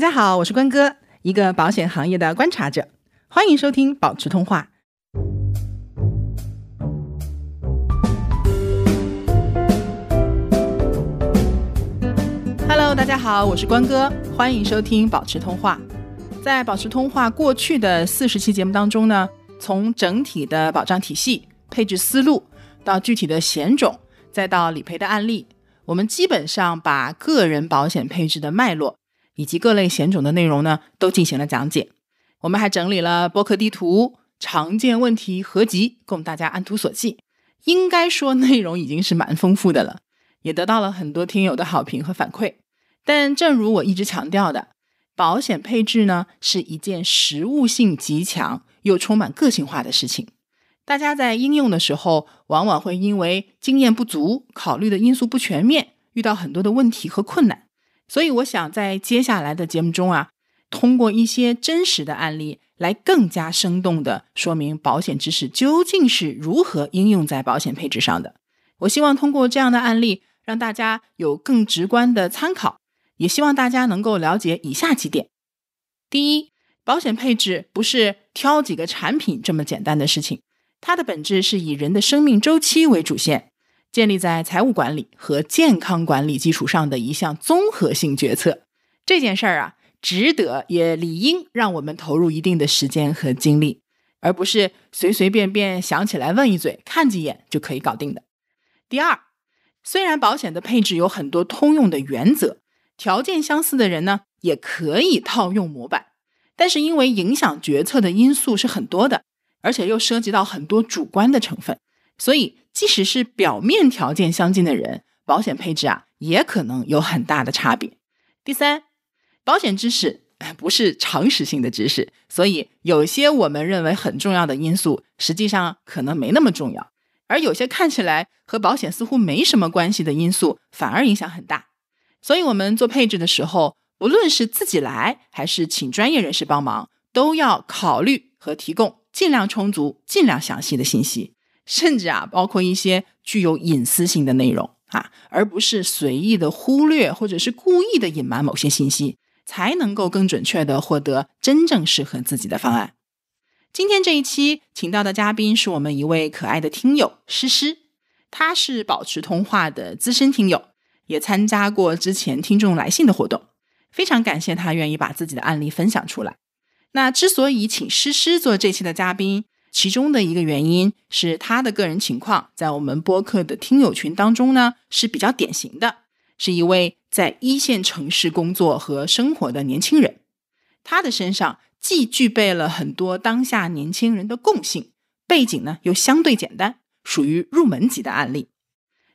大家好，我是关哥，一个保险行业的观察者，欢迎收听保持通话。Hello，大家好，我是关哥，欢迎收听保持通话。在保持通话过去的四十期节目当中呢，从整体的保障体系、配置思路，到具体的险种，再到理赔的案例，我们基本上把个人保险配置的脉络以及各类险种的内容呢，都进行了讲解。我们还整理了播客地图、常见问题合集，供大家按图索骥。应该说内容已经是蛮丰富的了，也得到了很多听友的好评和反馈。但正如我一直强调的，保险配置呢是一件实务性极强又充满个性化的事情。大家在应用的时候，往往会因为经验不足、考虑的因素不全面，遇到很多的问题和困难。所以，我想在接下来的节目中啊，通过一些真实的案例，来更加生动的说明保险知识究竟是如何应用在保险配置上的。我希望通过这样的案例，让大家有更直观的参考。也希望大家能够了解以下几点：第一，保险配置不是挑几个产品这么简单的事情，它的本质是以人的生命周期为主线，建立在财务管理和健康管理基础上的一项综合性决策。这件事儿啊，值得也理应让我们投入一定的时间和精力，而不是随随便便想起来问一嘴、看几眼就可以搞定的。第二，虽然保险的配置有很多通用的原则。条件相似的人呢，也可以套用模板，但是因为影响决策的因素是很多的，而且又涉及到很多主观的成分，所以即使是表面条件相近的人，保险配置啊也可能有很大的差别。第三，保险知识不是常识性的知识，所以有些我们认为很重要的因素，实际上可能没那么重要，而有些看起来和保险似乎没什么关系的因素，反而影响很大。所以，我们做配置的时候，不论是自己来还是请专业人士帮忙，都要考虑和提供尽量充足、尽量详细的信息，甚至啊，包括一些具有隐私性的内容啊，而不是随意的忽略或者是故意的隐瞒某些信息，才能够更准确的获得真正适合自己的方案。今天这一期请到的嘉宾是我们一位可爱的听友诗诗，他是保持通话的资深听友。也参加过之前听众来信的活动，非常感谢他愿意把自己的案例分享出来。那之所以请诗诗做这期的嘉宾，其中的一个原因是他的个人情况在我们播客的听友群当中呢是比较典型的，是一位在一线城市工作和生活的年轻人。他的身上既具备了很多当下年轻人的共性，背景呢又相对简单，属于入门级的案例。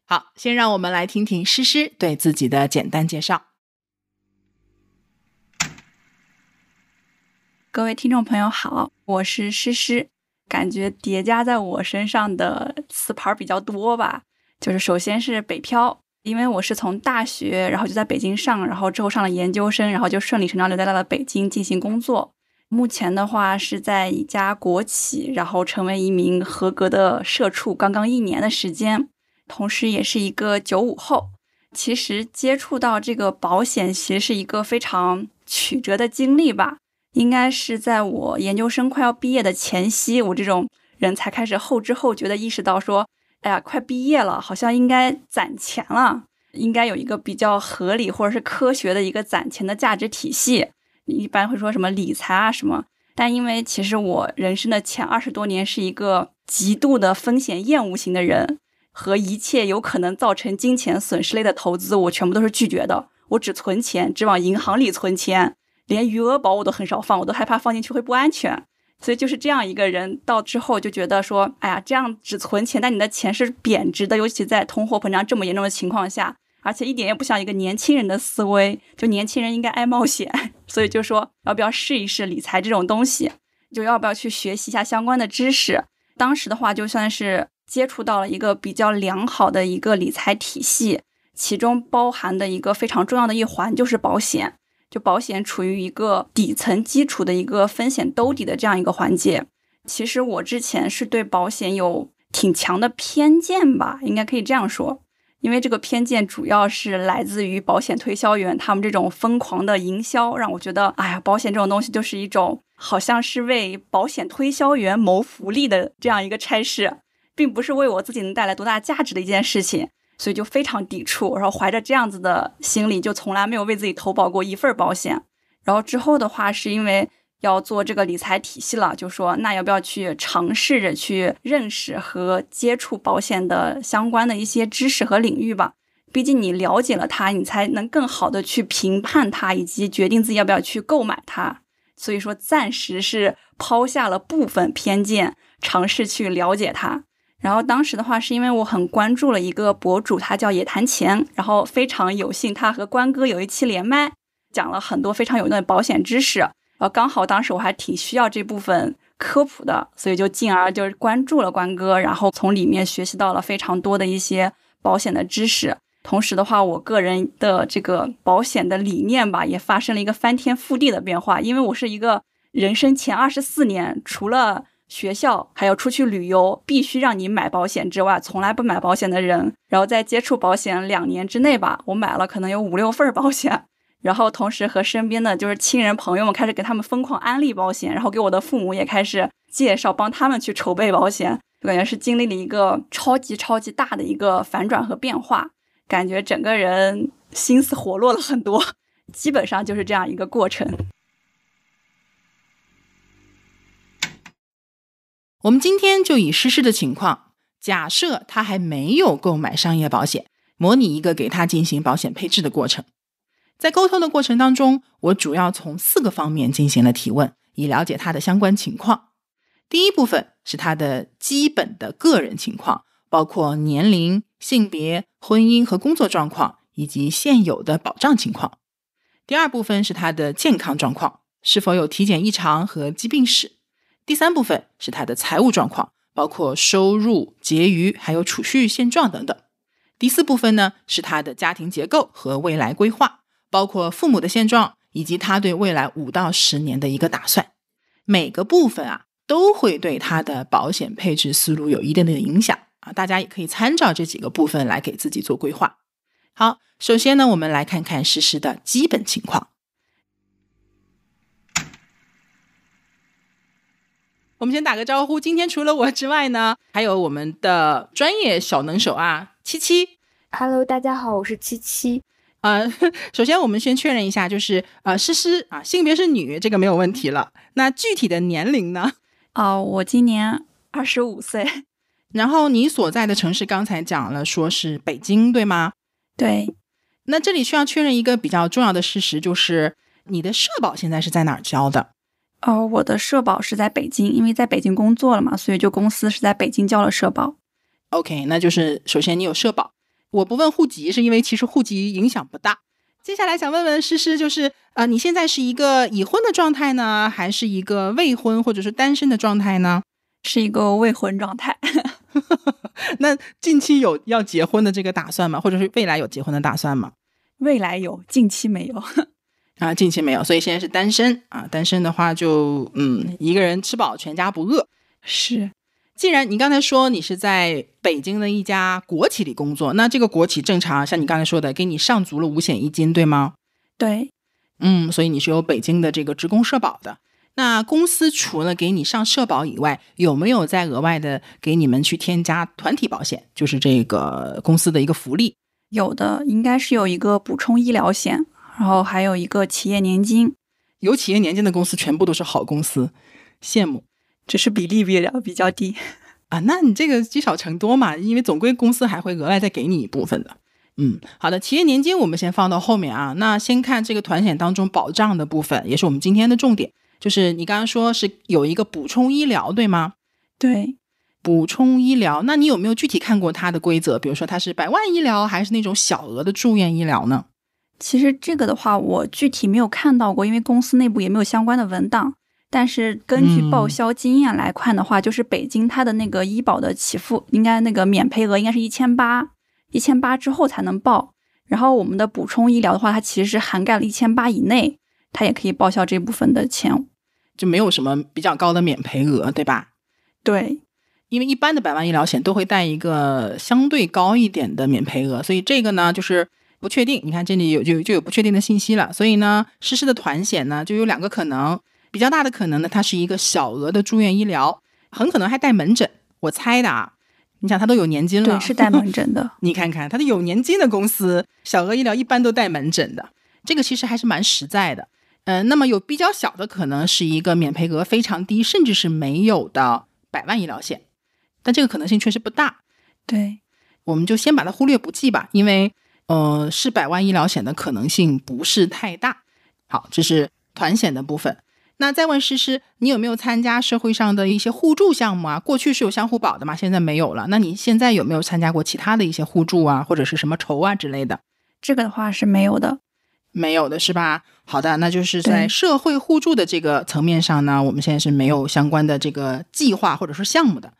好，先让我们来听听诗诗对自己的简单介绍。各位听众朋友好，我是诗诗。感觉叠加在我身上的词牌比较多吧，就是首先是北漂，因为我是从大学，然后就在北京上，然后之后上了研究生，然后就顺理成章留在了北京进行工作。目前的话是在一家国企，然后成为一名合格的社畜，刚刚一年的时间。同时，也是一个九五后。其实接触到这个保险，其实是一个非常曲折的经历吧。应该是在我研究生快要毕业的前夕，我这种人才开始后知后觉的意识到说：“哎呀，快毕业了，好像应该攒钱了，应该有一个比较合理或者是科学的一个攒钱的价值体系。一般会说什么理财啊什么。但因为其实我人生的前二十多年是一个极度的风险厌恶型的人。”和一切有可能造成金钱损失类的投资，我全部都是拒绝的。我只存钱，只往银行里存钱，连余额宝我都很少放，我都害怕放进去会不安全。所以就是这样一个人，到之后就觉得说，哎呀，这样只存钱，但你的钱是贬值的，尤其在通货膨胀这么严重的情况下，而且一点也不像一个年轻人的思维，就年轻人应该爱冒险，所以就说要不要试一试理财这种东西，就要不要去学习一下相关的知识。当时的话，就算是。接触到了一个比较良好的一个理财体系，其中包含的一个非常重要的一环就是保险。就保险处于一个底层基础的一个风险兜底的这样一个环节。其实我之前是对保险有挺强的偏见吧，应该可以这样说。因为这个偏见主要是来自于保险推销员他们这种疯狂的营销，让我觉得，哎呀，保险这种东西就是一种好像是为保险推销员谋福利的这样一个差事，并不是为我自己能带来多大价值的一件事情，所以就非常抵触。然后怀着这样子的心理，就从来没有为自己投保过一份保险。然后之后的话，是因为。要做这个理财体系了，就说那要不要去尝试着去认识和接触保险的相关的一些知识和领域吧？毕竟你了解了它，你才能更好的去评判它，以及决定自己要不要去购买它。所以说，暂时是抛下了部分偏见，尝试去了解它。然后当时的话，是因为我很关注了一个博主，他叫野谈钱，然后非常有幸他和关哥有一期连麦，讲了很多非常有用的保险知识。然后刚好当时我还挺需要这部分科普的，所以就进而就是关注了关哥，然后从里面学习到了非常多的一些保险的知识。同时的话，我个人的这个保险的理念吧，也发生了一个翻天覆地的变化。因为我是一个人生前二十四年，除了学校还有出去旅游必须让你买保险之外，从来不买保险的人。然后在接触保险两年之内吧，我买了可能有五六份保险。然后同时和身边的就是亲人朋友们开始给他们疯狂安利保险，然后给我的父母也开始介绍，帮他们去筹备保险，就感觉是经历了一个超级超级大的一个反转和变化，感觉整个人心思活络了很多，基本上就是这样一个过程。我们今天就以诗诗的情况，假设他还没有购买商业保险，模拟一个给他进行保险配置的过程。在沟通的过程当中，我主要从四个方面进行了提问，以了解他的相关情况。第一部分是他的基本的个人情况，包括年龄、性别、婚姻和工作状况，以及现有的保障情况。第二部分是他的健康状况，是否有体检异常和疾病史。第三部分是他的财务状况，包括收入、结余还有储蓄现状等等。第四部分呢是他的家庭结构和未来规划。包括父母的现状，以及他对未来五到十年的一个打算，每个部分啊都会对他的保险配置思路有一定的影响啊。大家也可以参照这几个部分来给自己做规划。好，首先呢，我们来看看实施的基本情况。我们先打个招呼，今天除了我之外呢，还有我们的专业小能手啊，七七。Hello，大家好，我是七七。呃，首先我们先确认一下，就是呃，诗诗啊，性别是女，这个没有问题了。那具体的年龄呢？哦，我今年二十五岁。然后你所在的城市刚才讲了，说是北京，对吗？对。那这里需要确认一个比较重要的事实，就是你的社保现在是在哪儿交的？哦，我的社保是在北京，因为在北京工作了嘛，所以就公司是在北京交了社保。OK，那就是首先你有社保。我不问户籍，是因为其实户籍影响不大。接下来想问问诗诗，就是呃，你现在是一个已婚的状态呢，还是一个未婚或者是单身的状态呢？是一个未婚状态。那近期有要结婚的这个打算吗？或者是未来有结婚的打算吗？未来有，近期没有。啊，近期没有，所以现在是单身啊。单身的话，就嗯，一个人吃饱全家不饿。是。既然你刚才说你是在北京的一家国企里工作，那这个国企正常像你刚才说的，给你上足了五险一金，对吗？对，嗯，所以你是有北京的这个职工社保的。那公司除了给你上社保以外，有没有再额外的给你们去添加团体保险？就是这个公司的一个福利？有的，应该是有一个补充医疗险，然后还有一个企业年金。有企业年金的公司全部都是好公司，羡慕。只是比例比较比较低啊，那你这个积少成多嘛，因为总归公司还会额外再给你一部分的。嗯，好的，企业年金我们先放到后面啊。那先看这个团险当中保障的部分，也是我们今天的重点，就是你刚刚说是有一个补充医疗，对吗？对，补充医疗，那你有没有具体看过它的规则？比如说它是百万医疗还是那种小额的住院医疗呢？其实这个的话，我具体没有看到过，因为公司内部也没有相关的文档。但是根据报销经验来看的话，就是北京它的那个医保的起付，应该那个免赔额应该是一千八，一千八之后才能报。然后我们的补充医疗的话，它其实是涵盖了一千八以内，它也可以报销这部分的钱，就没有什么比较高的免赔额，对吧？对，因为一般的百万医疗险都会带一个相对高一点的免赔额，所以这个呢就是不确定。你看这里有就就有不确定的信息了，所以呢，实施的团险呢就有两个可能，比较大的可能呢，它是一个小额的住院医疗，很可能还带门诊。我猜的啊，你想它都有年金了，对，是带门诊的。你看看它的有年金的公司，小额医疗一般都带门诊的，这个其实还是蛮实在的。嗯，那么有比较小的可能是一个免赔额非常低，甚至是没有的百万医疗险。但这个可能性确实不大，对，我们就先把它忽略不计吧，因为呃是百万医疗险的可能性不是太大。好，这是团险的部分。那再问诗诗，你有没有参加社会上的一些互助项目啊？过去是有相互保的嘛，现在没有了。那你现在有没有参加过其他的一些互助啊，或者是什么筹啊之类的？这个的话是没有的，没有的是吧？好的，那就是在社会互助的这个层面上呢，我们现在是没有相关的这个计划或者说项目的。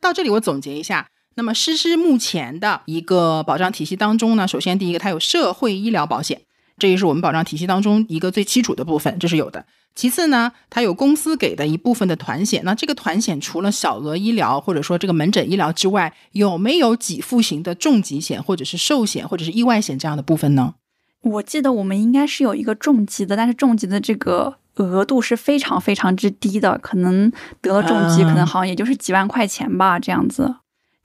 到这里，我总结一下。那么，诗诗目前的一个保障体系当中呢，首先第一个，它有社会医疗保险，这也是我们保障体系当中一个最基础的部分，这是有的。其次呢，它有公司给的一部分的团险。那这个团险除了小额医疗或者说这个门诊医疗之外，有没有给付型的重疾险或者是寿险或者是意外险这样的部分呢？我记得我们应该是有一个重疾的，但是重疾的这个。额度是非常非常之低的，可能得了重疾，可能好像也就是几万块钱吧，这样子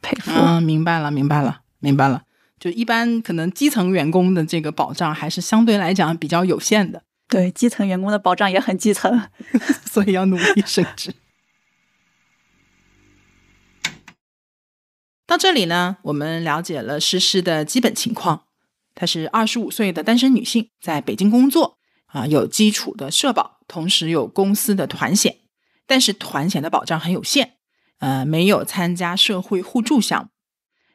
赔付。嗯，明白了，明白了，明白了。就一般可能基层员工的这个保障还是相对来讲比较有限的。对，基层员工的保障也很基层，所以要努力升职。到这里呢，我们了解了诗诗的基本情况。她是二十五岁的单身女性，在北京工作。啊，有基础的社保，同时有公司的团险，但是团险的保障很有限，呃，没有参加社会互助项目。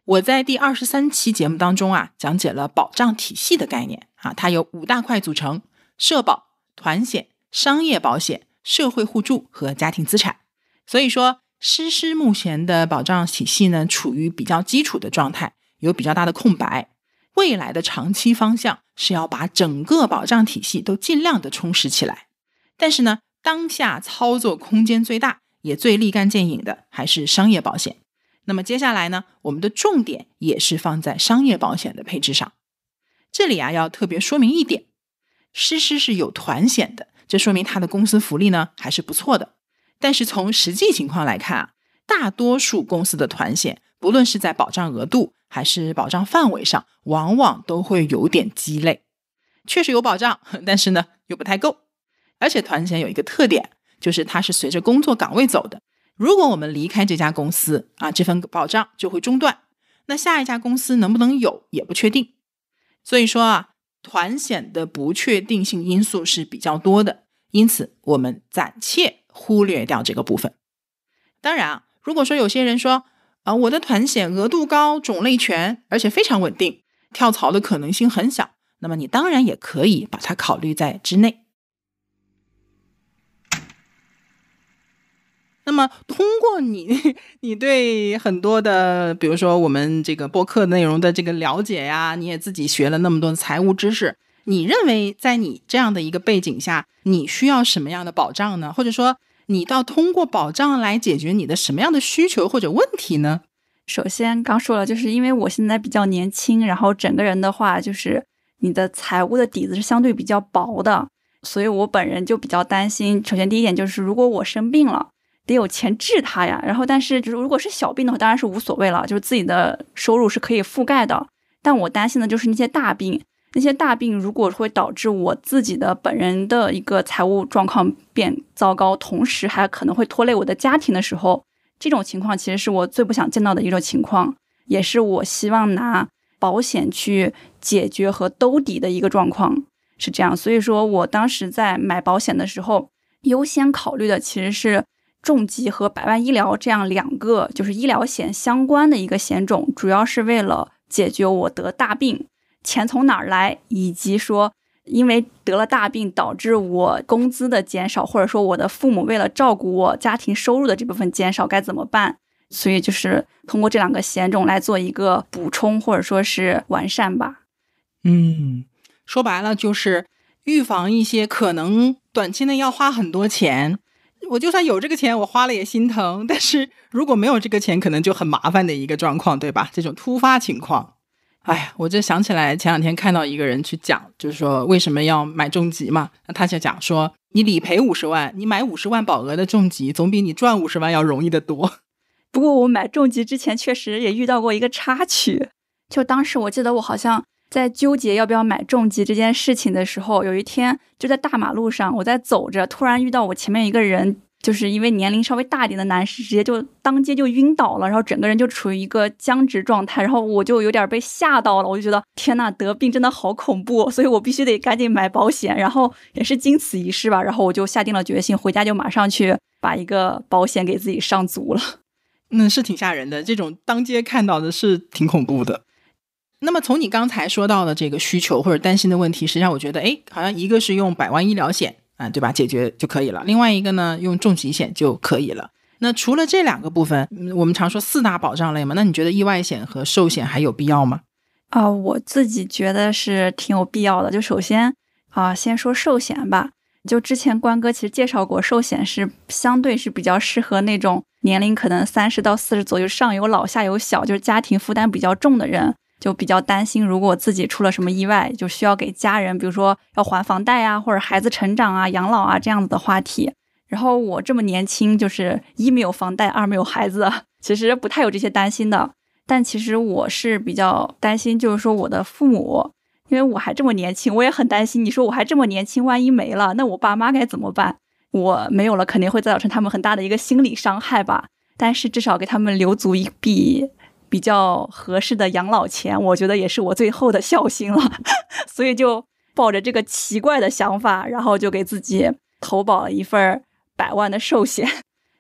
我在第二十三期节目当中啊，讲解了保障体系的概念啊，它有五大块组成：社保、团险、商业保险、社会互助和家庭资产。所以说，诗诗目前的保障体系呢，处于比较基础的状态，有比较大的空白。未来的长期方向是要把整个保障体系都尽量的充实起来，但是呢，当下操作空间最大也最立竿见影的还是商业保险。那么接下来呢，我们的重点也是放在商业保险的配置上。这里啊，要特别说明一点，诗诗是有团险的，这说明他的公司福利呢还是不错的。但是从实际情况来看啊，大多数公司的团险，不论是在保障额度，还是保障范围上，往往都会有点鸡肋。确实有保障，但是呢又不太够。而且团险有一个特点，就是它是随着工作岗位走的。如果我们离开这家公司啊，这份保障就会中断。那下一家公司能不能有也不确定。所以说啊，团险的不确定性因素是比较多的。因此，我们暂且忽略掉这个部分。当然啊，如果说有些人说，啊，我的团险额度高，种类全，而且非常稳定，跳槽的可能性很小。那么你当然也可以把它考虑在之内。那么通过你 你对很多的，比如说我们这个播客内容的这个了解呀，你也自己学了那么多的财务知识，你认为在你这样的一个背景下，你需要什么样的保障呢？或者说？你到通过保障来解决你的什么样的需求或者问题呢？首先刚说了，就是因为我现在比较年轻，然后整个人的话，就是你的财务的底子是相对比较薄的，所以我本人就比较担心。首先第一点就是，如果我生病了，得有钱治他呀。然后，但是就是如果是小病的话，当然是无所谓了，就是自己的收入是可以覆盖的。但我担心的就是那些大病。那些大病如果会导致我自己的本人的一个财务状况变糟糕，同时还可能会拖累我的家庭的时候，这种情况其实是我最不想见到的一种情况，也是我希望拿保险去解决和兜底的一个状况，是这样。所以说我当时在买保险的时候，优先考虑的其实是重疾和百万医疗这样两个就是医疗险相关的一个险种，主要是为了解决我得大病。钱从哪儿来？以及说，因为得了大病导致我工资的减少，或者说我的父母为了照顾我家庭收入的这部分减少，该怎么办？所以就是通过这两个险种来做一个补充，或者说是完善吧。嗯，说白了就是预防一些可能短期内要花很多钱，我就算有这个钱，我花了也心疼。但是如果没有这个钱，可能就很麻烦的一个状况，对吧？这种突发情况，哎呀，我就想起来前两天看到一个人去讲，就是说为什么要买重疾嘛？那他就讲说，你理赔五十万，你买五十万保额的重疾，总比你赚五十万要容易得多。不过我买重疾之前确实也遇到过一个插曲，就当时我记得我好像。在纠结要不要买重疾这件事情的时候，有一天就在大马路上，我在走着，突然遇到我前面一个人，就是因为年龄稍微大一点的男士，直接就当街就晕倒了，然后整个人就处于一个僵直状态，然后我就有点被吓到了，我就觉得天呐，得病真的好恐怖，所以我必须得赶紧买保险，然后也是经此一事吧，然后我就下定了决心，回家就马上去把一个保险给自己上足了。嗯，是挺吓人的，这种当街看到的是挺恐怖的。那么从你刚才说到的这个需求或者担心的问题，实际上我觉得，哎，好像一个是用百万医疗险啊，对吧，解决就可以了；另外一个呢，用重疾险就可以了。那除了这两个部分，我们常说四大保障类嘛，那你觉得意外险和寿险还有必要吗？啊，我自己觉得是挺有必要的。就首先啊，先说寿险吧。就之前关哥其实介绍过，寿险是相对是比较适合那种年龄可能三十到四十左右，上有老下有小，就是家庭负担比较重的人。就比较担心，如果自己出了什么意外，就需要给家人，比如说要还房贷啊，或者孩子成长啊、养老啊这样子的话题。然后我这么年轻，就是一没有房贷，二没有孩子，其实不太有这些担心的。但其实我是比较担心，就是说我的父母，因为我还这么年轻，我也很担心。你说我还这么年轻，万一没了，那我爸妈该怎么办？我没有了，肯定会造成他们很大的一个心理伤害吧。但是至少给他们留足一笔。比较合适的养老钱，我觉得也是我最后的孝心了，所以就抱着这个奇怪的想法，然后就给自己投保了一份百万的寿险。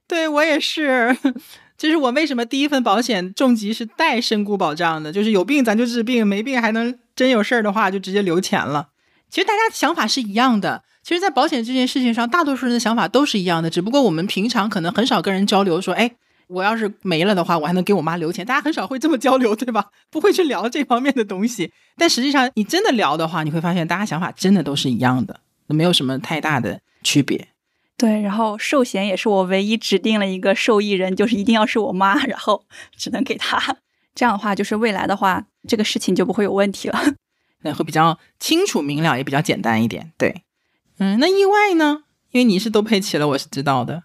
对我也是，就是我为什么第一份保险重疾是带身故保障的，就是有病咱就治病，没病还能真有事儿的话就直接留钱了。其实大家想法是一样的，其实，在保险这件事情上，大多数人的想法都是一样的，只不过我们平常可能很少跟人交流，说，哎。我要是没了的话，我还能给我妈留钱。大家很少会这么交流，对吧？不会去聊这方面的东西。但实际上，你真的聊的话，你会发现大家想法真的都是一样的，没有什么太大的区别。对，然后寿险也是我唯一指定了一个受益人，就是一定要是我妈，然后只能给她。这样的话，就是未来的话，这个事情就不会有问题了。那会比较清楚明了，也比较简单一点。对，嗯，那意外呢？因为你是都配齐了，我是知道的。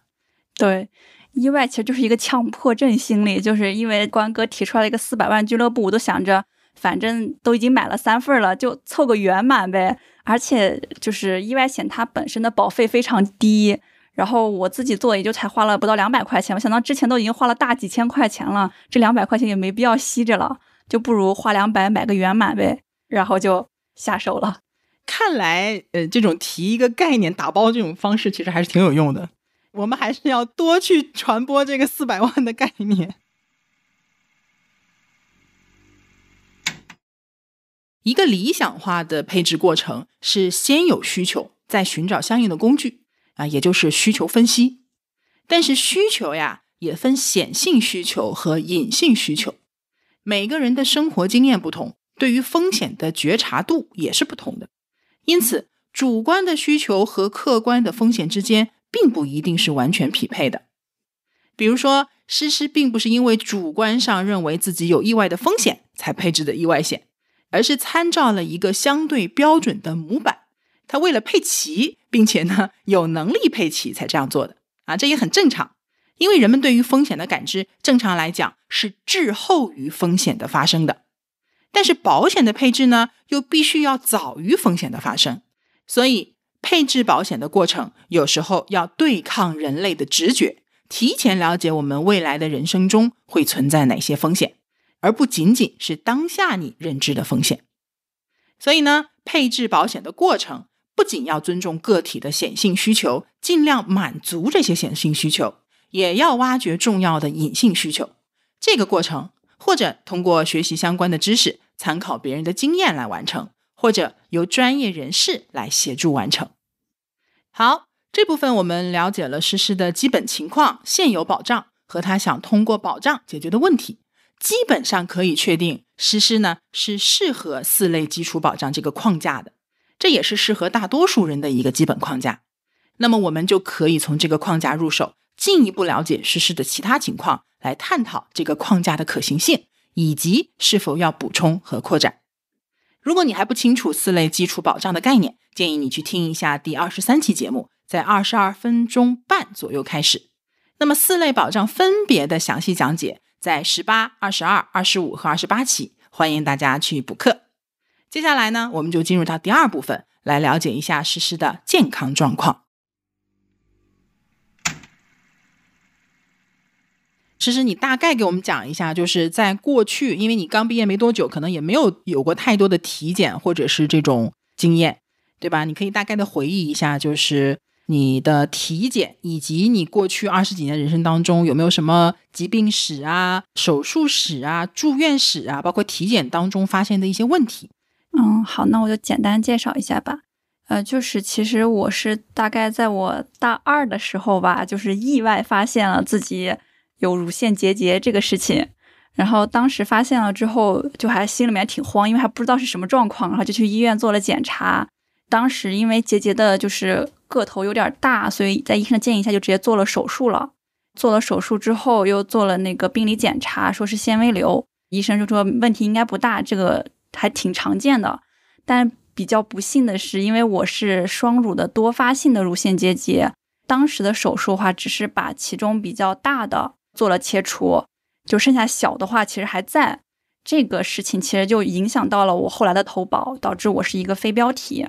对。意外其实就是一个强迫症心理，就是因为关哥提出来一个四百万俱乐部，我都想着反正都已经买了三份了，就凑个圆满呗。而且就是意外险它本身的保费非常低，然后我自己做也就才花了不到两百块钱，我想到之前都已经花了大几千块钱了，这两百块钱也没必要吸着了，就不如花两百买个圆满呗，然后就下手了。看来，呃，这种提一个概念打包这种方式其实还是挺有用的。我们还是要多去传播这个四百万的概念。一个理想化的配置过程是先有需求，再寻找相应的工具啊，也就是需求分析。但是需求呀，也分显性需求和隐性需求。每个人的生活经验不同，对于风险的觉察度也是不同的。因此，主观的需求和客观的风险之间。并不一定是完全匹配的。比如说，诗诗并不是因为主观上认为自己有意外的风险才配置的意外险，而是参照了一个相对标准的模板。他为了配齐，并且呢有能力配齐才这样做的啊，这也很正常。因为人们对于风险的感知，正常来讲是滞后于风险的发生的。但是保险的配置呢，又必须要早于风险的发生，所以。配置保险的过程，有时候要对抗人类的直觉，提前了解我们未来的人生中会存在哪些风险，而不仅仅是当下你认知的风险。所以呢，配置保险的过程不仅要尊重个体的显性需求，尽量满足这些显性需求，也要挖掘重要的隐性需求。这个过程，或者通过学习相关的知识，参考别人的经验来完成，或者由专业人士来协助完成。好，这部分我们了解了诗诗的基本情况、现有保障和他想通过保障解决的问题，基本上可以确定诗诗呢是适合四类基础保障这个框架的，这也是适合大多数人的一个基本框架。那么我们就可以从这个框架入手，进一步了解实施的其他情况，来探讨这个框架的可行性以及是否要补充和扩展。如果你还不清楚四类基础保障的概念，建议你去听一下第二十三期节目，在二十二分钟半左右开始。那么四类保障分别的详细讲解，在十八、二十二、二十五和二十八期，欢迎大家去补课。接下来呢，我们就进入到第二部分，来了解一下实施的健康状况。其实你大概给我们讲一下，就是在过去，因为你刚毕业没多久，可能也没有有过太多的体检或者是这种经验，对吧？你可以大概的回忆一下，就是你的体检以及你过去二十几年人生当中有没有什么疾病史啊、手术史啊、住院史啊，包括体检当中发现的一些问题。嗯，好，那我就简单介绍一下吧。呃，就是其实我是大概在我大二的时候吧，就是意外发现了自己。有乳腺结节这个事情，然后当时发现了之后，就还心里面挺慌，因为还不知道是什么状况，然后就去医院做了检查。当时因为结节的就是个头有点大，所以在医生的建议下就直接做了手术了。做了手术之后，又做了那个病理检查，说是纤维瘤，医生就说问题应该不大，这个还挺常见的。但比较不幸的是，因为我是双乳的多发性的乳腺结节，当时的手术的话，只是把其中比较大的。做了切除，就剩下小的话，其实还在。这个事情其实就影响到了我后来的投保，导致我是一个非标题。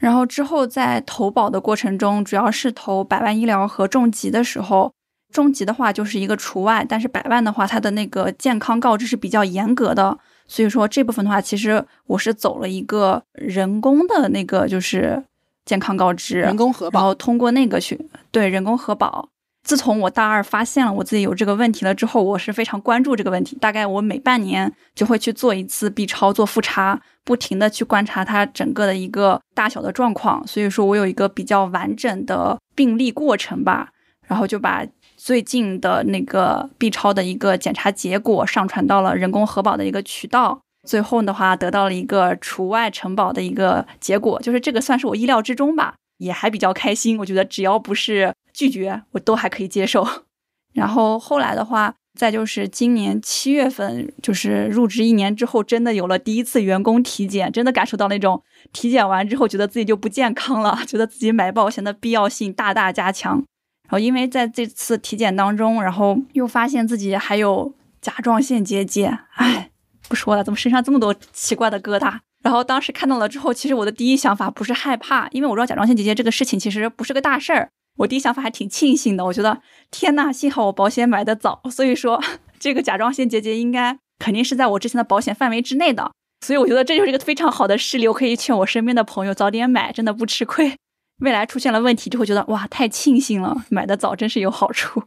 然后之后在投保的过程中，主要是投百万医疗和重疾的时候，重疾的话就是一个除外，但是百万的话，它的那个健康告知是比较严格的。所以说这部分的话，其实我是走了一个人工的那个就是健康告知，人工核保，然后通过那个去对人工核保。自从我大二发现了我自己有这个问题了之后，我是非常关注这个问题。大概我每半年就会去做一次 B 超做复查，不停的去观察它整个的一个大小的状况。所以说我有一个比较完整的病例过程吧，然后就把最近的那个 B 超的一个检查结果上传到了人工核保的一个渠道。最后的话得到了一个除外承保的一个结果，就是这个算是我意料之中吧，也还比较开心。我觉得只要不是。拒绝我都还可以接受，然后后来的话，再就是今年七月份，就是入职一年之后，真的有了第一次员工体检，真的感受到那种体检完之后，觉得自己就不健康了，觉得自己买保险的必要性大大加强。然后因为在这次体检当中，然后又发现自己还有甲状腺结节，哎，不说了，怎么身上这么多奇怪的疙瘩？然后当时看到了之后，其实我的第一想法不是害怕，因为我知道甲状腺结节这个事情其实不是个大事儿。我第一想法还挺庆幸的，我觉得天呐，幸好我保险买的早，所以说 这个甲状腺结节应该肯定是在我之前的保险范围之内的，所以我觉得这就是一个非常好的事例，我可以劝我身边的朋友早点买，真的不吃亏。未来出现了问题就会觉得哇，太庆幸了，买的早真是有好处。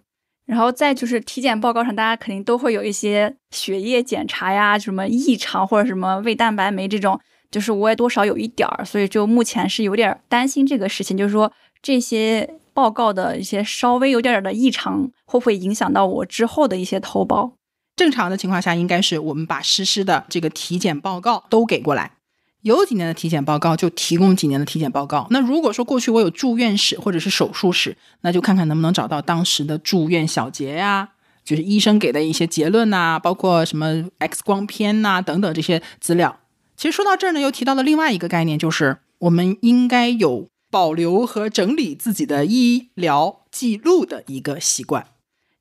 然后再就是体检报告上，大家肯定都会有一些血液检查呀，什么异常或者什么胃蛋白酶这种，就是我也多少有一点儿，所以就目前是有点担心这个事情，就是说这些。报告的一些稍微有点点的异常，会不会影响到我之后的一些投保？正常的情况下，应该是我们把实施的这个体检报告都给过来，有几年的体检报告就提供几年的体检报告。那如果说过去我有住院史或者是手术史，那就看看能不能找到当时的住院小结呀，就是医生给的一些结论呐，包括什么 X 光片呐等等这些资料。其实说到这儿呢，又提到了另外一个概念，就是我们应该有。保留和整理自己的医疗记录的一个习惯。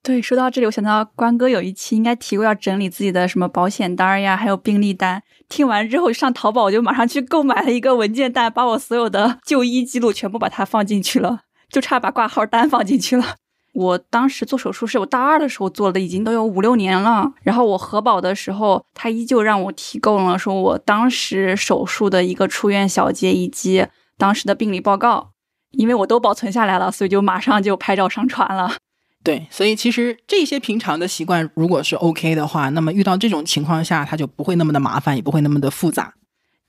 对，说到这里，我想到关哥有一期应该提过要整理自己的什么保险单呀，还有病历单。听完之后上淘宝，我就马上去购买了一个文件袋，把我所有的就医记录全部把它放进去了，就差把挂号单放进去了。我当时做手术是我大二的时候做的，已经都有五六年了。然后我核保的时候，他依旧让我提供了说我当时手术的一个出院小结以及。当时的病理报告，因为我都保存下来了，所以就马上就拍照上传了。对，所以其实这些平常的习惯，如果是 OK 的话，那么遇到这种情况下，它就不会那么的麻烦，也不会那么的复杂。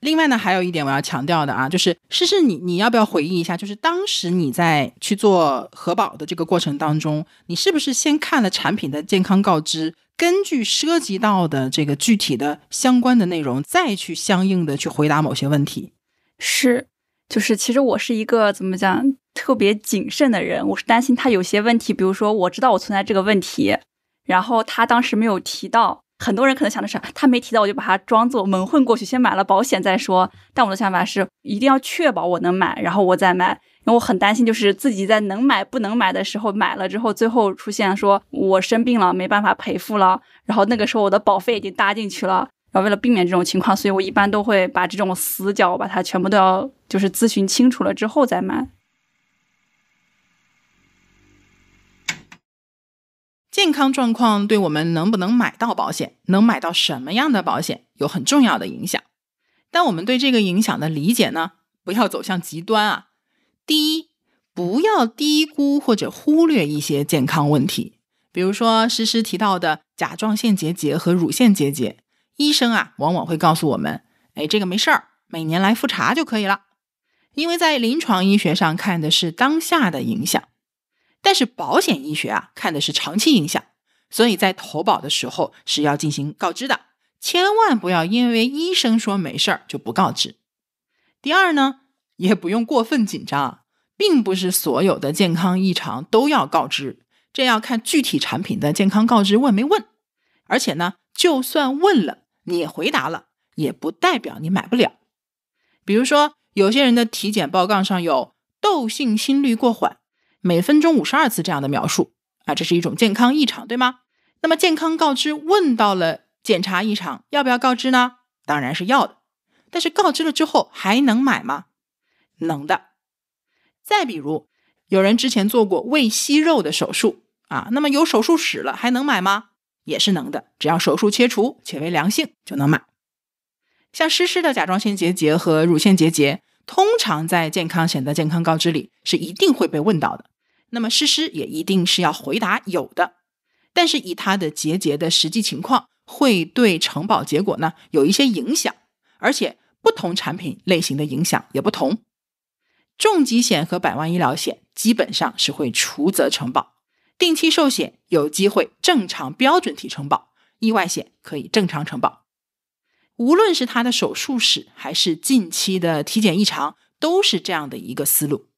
另外呢，还有一点我要强调的啊，就是诗诗，你你要不要回忆一下，就是当时你在去做核保的这个过程当中，你是不是先看了产品的健康告知，根据涉及到的这个具体的相关的内容，再去相应的去回答某些问题？是。就是其实我是一个怎么讲，特别谨慎的人，我是担心他有些问题，比如说我知道我存在这个问题，然后他当时没有提到。很多人可能想的是，他没提到，我就把它装作蒙混过去，先买了保险再说。但我的想法是，一定要确保我能买，然后我再买，因为我很担心，就是自己在能买不能买的时候买了之后，最后出现说我生病了没办法赔付了，然后那个时候我的保费已经搭进去了。然后为了避免这种情况，所以我一般都会把这种死角把它全部都要就是咨询清楚了之后再买。健康状况对我们能不能买到保险，能买到什么样的保险有很重要的影响。但我们对这个影响的理解呢，不要走向极端啊。第一，不要低估或者忽略一些健康问题，比如说诗诗提到的甲状腺结节和乳腺结节，医生啊往往会告诉我们，哎，这个没事儿，每年来复查就可以了，因为在临床医学上看的是当下的影响。但是保险医学啊，看的是长期影响，所以在投保的时候是要进行告知的，千万不要因为医生说没事儿就不告知。第二呢，也不用过分紧张，并不是所有的健康异常都要告知，这要看具体产品的健康告知问没问。而且呢，就算问了，你回答了，也不代表你买不了。比如说，有些人的体检报告上有窦性心律过缓。每分钟五十二次这样的描述啊，这是一种健康异常，对吗？那么健康告知问到了检查异常，要不要告知呢？当然是要的。但是告知了之后还能买吗？能的。再比如，有人之前做过胃息肉的手术啊，那么有手术史了，还能买吗？也是能的，只要手术切除且为良性就能买。像诗诗的甲状腺结节和乳腺结节。通常在健康险的健康告知里是一定会被问到的，那么诗诗也一定是要回答有的，但是以他的结节的实际情况会对承保结果呢有一些影响，而且不同产品类型的影响也不同。重疾险和百万医疗险基本上是会除责承保，定期寿险有机会正常标准体承保，意外险可以正常承保。无论是他的手术史，还是近期的体检异常，都是这样的一个思路。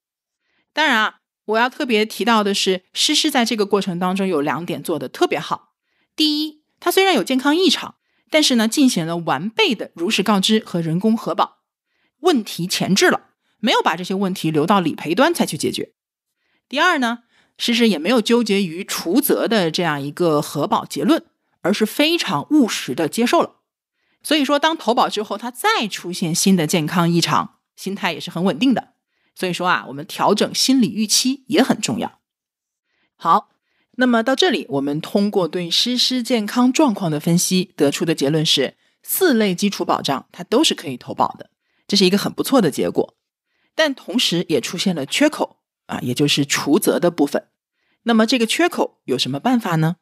当然啊，我要特别提到的是，诗诗在这个过程当中有两点做的特别好。第一，他虽然有健康异常，但是呢，进行了完备的如实告知和人工核保，问题前置了，没有把这些问题留到理赔端才去解决。第二呢，诗诗也没有纠结于除责的这样一个核保结论，而是非常务实的接受了。所以说，当投保之后，他再出现新的健康异常，心态也是很稳定的。所以说啊，我们调整心理预期也很重要。好，那么到这里，我们通过对诗诗健康状况的分析，得出的结论是，四类基础保障它都是可以投保的，这是一个很不错的结果。但同时也出现了缺口啊，也就是除责的部分。那么这个缺口有什么办法呢？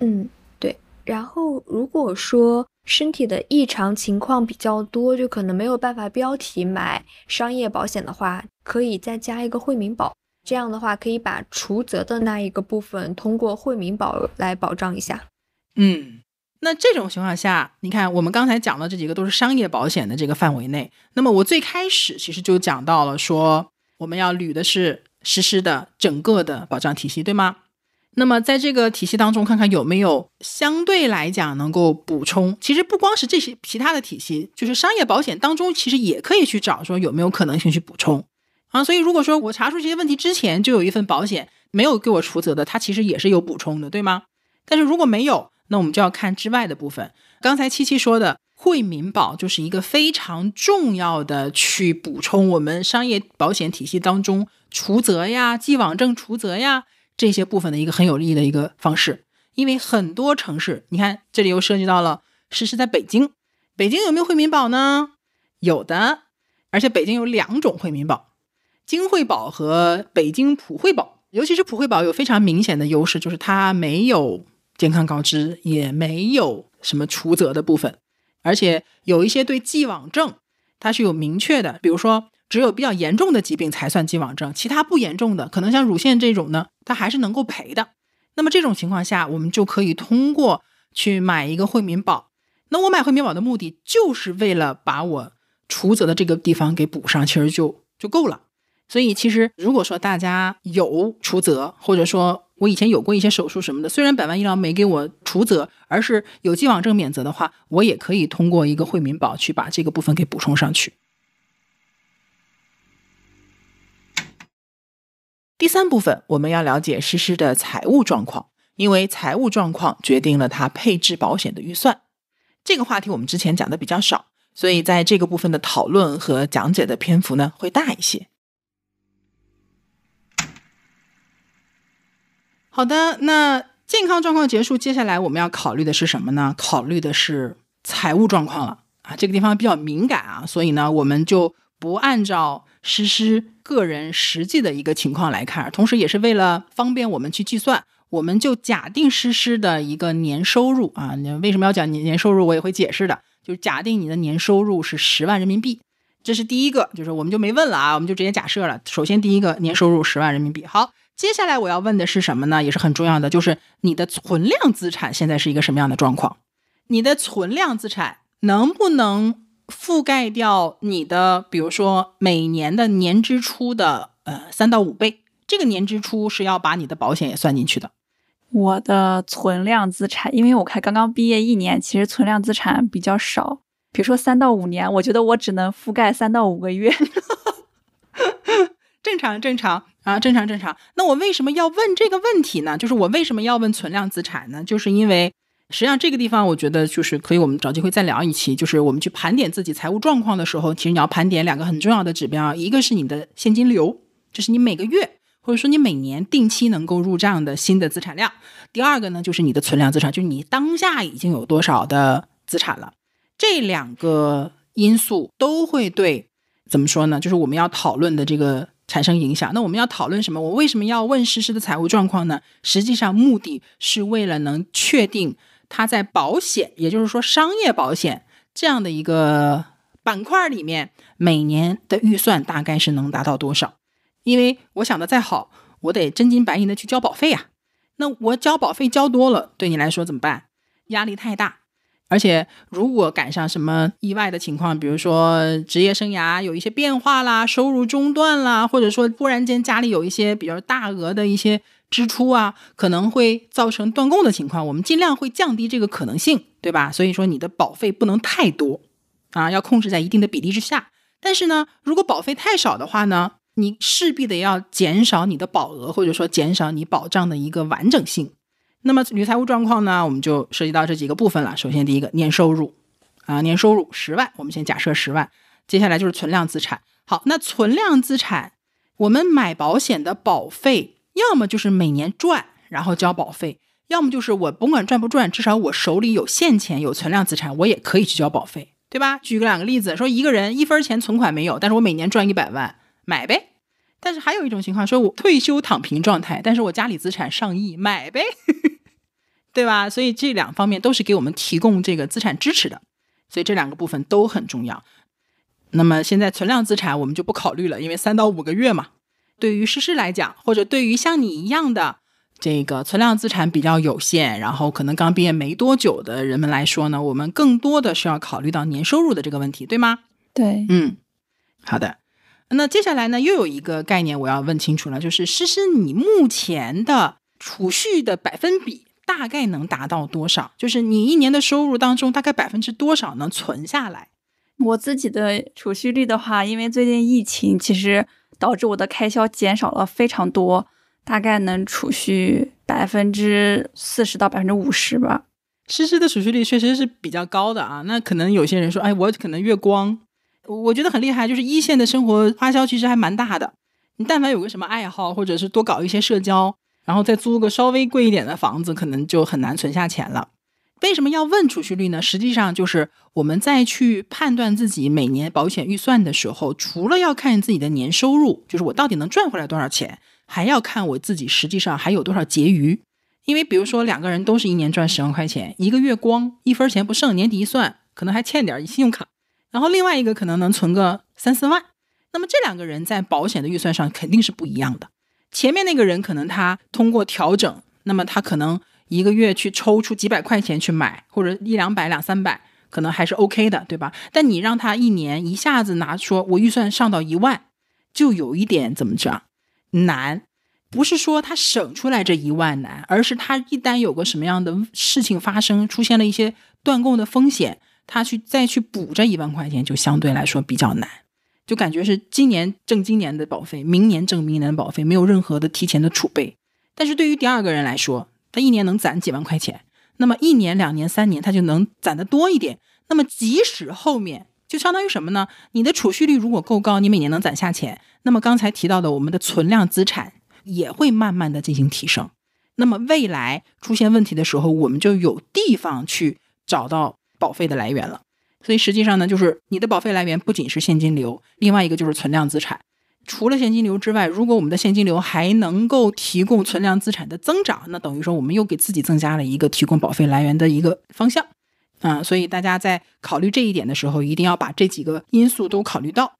嗯，对。然后如果说身体的异常情况比较多，就可能没有办法标题买商业保险的话，可以再加一个惠民保。这样的话，可以把除责的那一个部分通过惠民保来保障一下。嗯，那这种情况下，你看我们刚才讲的这几个都是商业保险的这个范围内。那么我最开始其实就讲到了，说我们要捋的是实施的整个的保障体系，对吗？那么在这个体系当中，看看有没有相对来讲能够补充。其实不光是这些其他的体系，就是商业保险当中，其实也可以去找说有没有可能性去补充啊。所以如果说我查出这些问题之前就有一份保险没有给我除责的，它其实也是有补充的，对吗？但是如果没有，那我们就要看之外的部分。刚才七七说的惠民保就是一个非常重要的去补充我们商业保险体系当中除责呀、既往症除责呀。这些部分的一个很有利的一个方式，因为很多城市，你看这里又涉及到了实施在北京，北京有没有惠民保呢？有的，而且北京有两种惠民保，京惠保和北京普惠保，尤其是普惠保有非常明显的优势，就是它没有健康告知，也没有什么除责的部分，而且有一些对既往症，它是有明确的，比如说。只有比较严重的疾病才算既往症，其他不严重的，可能像乳腺这种呢，它还是能够赔的。那么这种情况下，我们就可以通过去买一个惠民保。那我买惠民保的目的，就是为了把我除责的这个地方给补上，其实就就够了。所以，其实如果说大家有除责，或者说我以前有过一些手术什么的，虽然百万医疗没给我除责，而是有既往症免责的话，我也可以通过一个惠民保去把这个部分给补充上去。第三部分，我们要了解诗诗的财务状况，因为财务状况决定了他配置保险的预算。这个话题我们之前讲的比较少，所以在这个部分的讨论和讲解的篇幅呢会大一些。好的，那健康状况结束，接下来我们要考虑的是什么呢？考虑的是财务状况了啊，这个地方比较敏感啊，所以呢，我们就不按照诗诗个人实际的一个情况来看，同时也是为了方便我们去计算，我们就假定诗诗的一个年收入啊，你为什么要讲年年收入？我也会解释的，就是假定你的年收入是十万人民币，这是第一个，就是我们就没问了啊，我们就直接假设了。首先第一个年收入十万人民币，好。接下来我要问的是什么呢？也是很重要的，就是你的存量资产现在是一个什么样的状况？你的存量资产能不能覆盖掉你的，比如说每年的年支出的呃三到五倍？这个年支出是要把你的保险也算进去的。我的存量资产，因为我才刚刚毕业一年，其实存量资产比较少。比如说三到五年，我觉得我只能覆盖三到五个月。正常，正常。啊，正常正常。那我为什么要问这个问题呢？就是我为什么要问存量资产呢？就是因为实际上这个地方，我觉得就是可以，我们找机会再聊一期。就是我们去盘点自己财务状况的时候，其实你要盘点两个很重要的指标，一个是你的现金流，就是你每个月或者说你每年定期能够入账的新的资产量；第二个呢，就是你的存量资产，就是你当下已经有多少的资产了。这两个因素都会对怎么说呢？就是我们要讨论的这个。产生影响。那我们要讨论什么？我为什么要问实时的财务状况呢？实际上，目的是为了能确定他在保险，也就是说商业保险这样的一个板块里面，每年的预算大概是能达到多少？因为我想的再好，我得真金白银的去交保费啊。那我交保费交多了，对你来说怎么办？压力太大。而且，如果赶上什么意外的情况，比如说职业生涯有一些变化啦，收入中断啦，或者说忽然间家里有一些比较大额的一些支出啊，可能会造成断供的情况，我们尽量会降低这个可能性，对吧？所以说你的保费不能太多啊，要控制在一定的比例之下。但是呢，如果保费太少的话呢，你势必得要减少你的保额，或者说减少你保障的一个完整性。那么，女财务状况呢？我们就涉及到这几个部分了。首先，第一个年收入，啊，年收入十万，我们先假设十万。接下来就是存量资产。好，那存量资产，我们买保险的保费，要么就是每年赚，然后交保费；要么就是我甭管赚不赚，至少我手里有现钱，有存量资产，我也可以去交保费，对吧？举个两个例子，说一个人一分钱存款没有，但是我每年赚一百万，买呗。但是还有一种情况，说我退休躺平状态，但是我家里资产上亿，买呗，对吧？所以这两方面都是给我们提供这个资产支持的，所以这两个部分都很重要。那么现在存量资产我们就不考虑了，因为三到五个月嘛。对于诗诗来讲，或者对于像你一样的这个存量资产比较有限，然后可能刚毕业没多久的人们来说呢，我们更多的是要考虑到年收入的这个问题，对吗？对，嗯，好的。那接下来呢，又有一个概念我要问清楚了，就是诗诗，你目前的储蓄的百分比大概能达到多少？就是你一年的收入当中，大概百分之多少能存下来？我自己的储蓄率的话，因为最近疫情，其实导致我的开销减少了非常多，大概能储蓄百分之四十到百分之五十吧。诗诗的储蓄率确实是比较高的啊。那可能有些人说，哎，我可能月光。我觉得很厉害，就是一线的生活花销其实还蛮大的。你但凡有个什么爱好，或者是多搞一些社交，然后再租个稍微贵一点的房子，可能就很难存下钱了。为什么要问储蓄率呢？实际上就是我们在去判断自己每年保险预算的时候，除了要看自己的年收入，就是我到底能赚回来多少钱，还要看我自己实际上还有多少结余。因为比如说两个人都是一年赚十万块钱，一个月光一分钱不剩，年底一算，可能还欠点信用卡。然后另外一个可能能存个三四万，那么这两个人在保险的预算上肯定是不一样的。前面那个人可能他通过调整，那么他可能一个月去抽出几百块钱去买，或者一两百两三百，可能还是 OK 的，对吧？但你让他一年一下子拿说，我预算上到一万，就有一点怎么讲难。不是说他省出来这一万难，而是他一旦有个什么样的事情发生，出现了一些断供的风险，他去再去补这一万块钱，就相对来说比较难。就感觉是今年挣今年的保费，明年挣明年的保费，没有任何的提前的储备。但是对于第二个人来说，他一年能攒几万块钱，那么一年、两年、三年，他就能攒得多一点。那么即使后面就相当于什么呢？你的储蓄率如果够高，你每年能攒下钱，那么刚才提到的我们的存量资产也会慢慢的进行提升。那么未来出现问题的时候，我们就有地方去找到保费的来源了。所以实际上呢，就是你的保费来源不仅是现金流，另外一个就是存量资产。除了现金流之外，如果我们的现金流还能够提供存量资产的增长，那等于说我们又给自己增加了一个提供保费来源的一个方向。啊，所以大家在考虑这一点的时候，一定要把这几个因素都考虑到。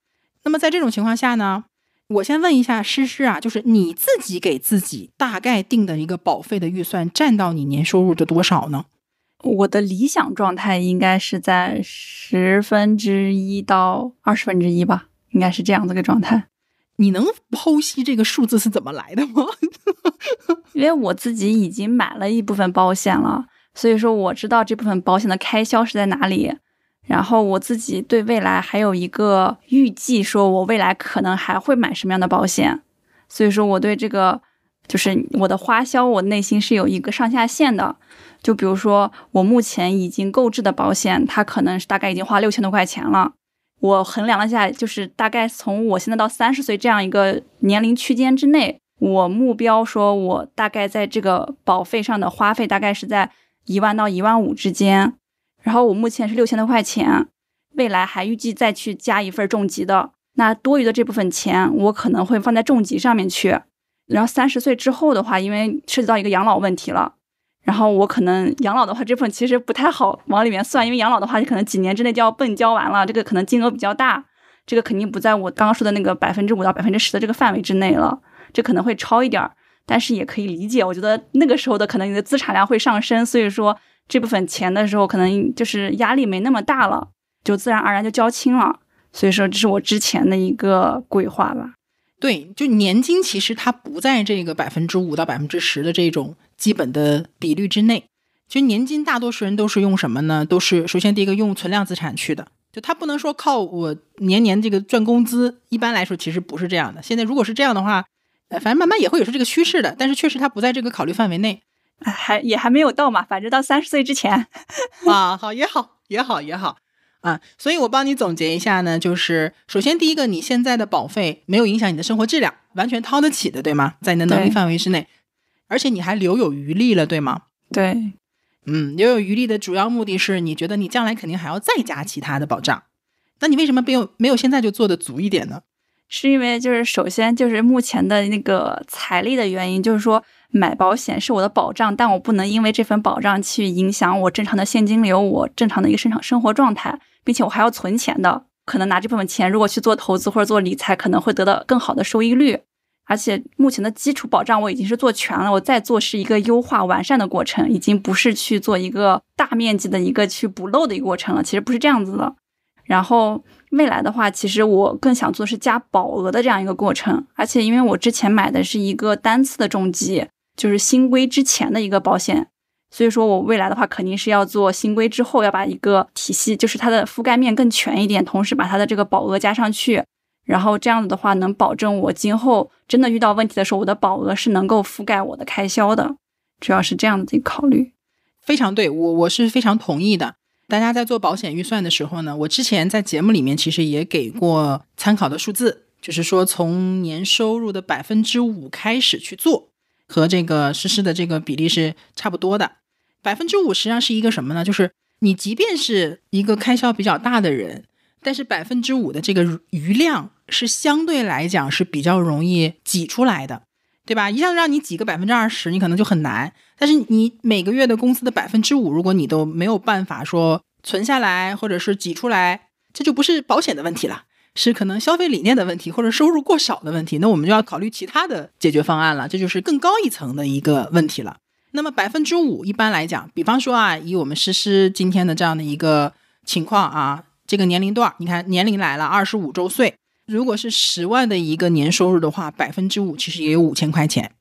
那么在这种情况下呢，我先问一下诗诗啊，就是你自己给自己大概定的一个保费的预算，占到你年收入的多少呢？我的理想状态应该是在十分之一到二十分之一吧，应该是这样的一个状态。你能剖析这个数字是怎么来的吗？因为我自己已经买了一部分保险了，所以说我知道这部分保险的开销是在哪里。然后我自己对未来还有一个预计，说我未来可能还会买什么样的保险，所以说我对这个就是我的花销，我内心是有一个上下限的。就比如说，我目前已经购置的保险，它可能是大概已经花六千多块钱了。我衡量了一下，就是大概从我现在到三十岁这样一个年龄区间之内，我目标说，我大概在这个保费上的花费大概是在一万到一万五之间。然后我目前是六千多块钱，未来还预计再去加一份重疾的。那多余的这部分钱，我可能会放在重疾上面去。然后三十岁之后的话，因为涉及到一个养老问题了。然后我可能养老的话，这部分其实不太好往里面算，因为养老的话，你可能几年之内就要奔交完了，这个可能金额比较大，这个肯定不在我刚刚说的那个 百分之五到百分之十的这个范围之内了，这可能会超一点儿，但是也可以理解。我觉得那个时候的可能你的资产量会上升，所以说这部分钱的时候可能就是压力没那么大了，就自然而然就交清了。所以说这是我之前的一个规划吧。对，就年金其实它不在这个百分之五到百分之十的这种。基本的比率之内，其实年金大多数人都是用什么呢？都是首先第一个用存量资产去的，就他不能说靠我年年这个赚工资。一般来说，其实不是这样的。现在如果是这样的话，呃，反正慢慢也会有是这个趋势的。但是确实它不在这个考虑范围内，还也还没有到嘛。反正到三十岁之前 啊，好也好也好也好啊。所以我帮你总结一下呢，就是首先第一个，你现在的保费没有影响你的生活质量，完全掏得起的，对吗？在你的能力范围之内。而且你还留有余力了，对吗？对，嗯，留有余力的主要目的是，你觉得你将来肯定还要再加其他的保障，那你为什么没有没有现在就做的足一点呢？是因为就是首先就是目前的那个财力的原因，就是说买保险是我的保障，但我不能因为这份保障去影响我正常的现金流，我正常的一个生产生活状态，并且我还要存钱的，可能拿这部分钱如果去做投资或者做理财，可能会得到更好的收益率。而且目前的基础保障我已经是做全了，我再做是一个优化完善的过程，已经不是去做一个大面积的一个去补漏的一个过程了。其实不是这样子的。然后未来的话，其实我更想做是加保额的这样一个过程。而且因为我之前买的是一个单次的重疾，就是新规之前的一个保险，所以说我未来的话肯定是要做新规之后要把一个体系，就是它的覆盖面更全一点，同时把它的这个保额加上去。然后这样子的话，能保证我今后真的遇到问题的时候，我的保额是能够覆盖我的开销的，主要是这样子考虑。非常对，我我是非常同意的。大家在做保险预算的时候呢，我之前在节目里面其实也给过参考的数字，就是说从年收入的百分之五开始去做，和这个实施的这个比例是差不多的。百分之五实际上是一个什么呢？就是你即便是一个开销比较大的人。但是百分之五的这个余量是相对来讲是比较容易挤出来的，对吧？一下子让你挤个百分之二十，你可能就很难。但是你每个月的工资的百分之五，如果你都没有办法说存下来，或者是挤出来，这就不是保险的问题了，是可能消费理念的问题，或者收入过少的问题。那我们就要考虑其他的解决方案了，这就是更高一层的一个问题了。那么百分之五一般来讲，比方说啊，以我们实施今天的这样的一个。情况啊，这个年龄段，你看年龄来了，二十五周岁，如果是十万的一个年收入的话，百分之五其实也有五千块钱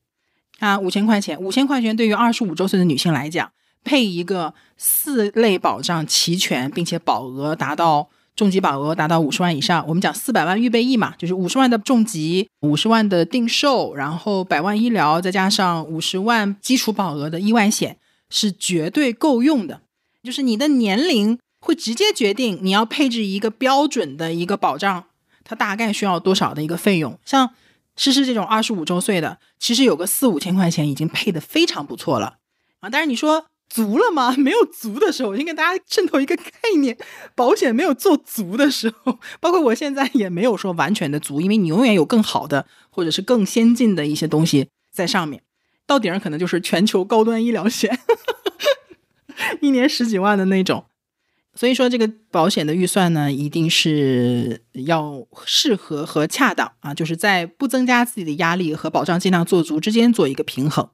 啊，五千块钱，五千块钱对于二十五周岁的女性来讲，配一个四类保障齐全，并且保额达到。重疾保额达到五十万以上，我们讲四百万预备役嘛，就是五十万的重疾，五十万的定寿，然后百万医疗，再加上五十万基础保额的意外险，是绝对够用的。就是你的年龄会直接决定你要配置一个标准的一个保障，它大概需要多少的一个费用。像诗诗这种二十五周岁的，其实有个四五千块钱已经配的非常不错了啊。但是你说。足了吗？没有足的时候，我先跟大家渗透一个概念：保险没有做足的时候，包括我现在也没有说完全的足，因为你永远有更好的或者是更先进的一些东西在上面。到顶上可能就是全球高端医疗险，一年十几万的那种。所以说，这个保险的预算呢，一定是要适合和恰当啊，就是在不增加自己的压力和保障尽量做足之间做一个平衡。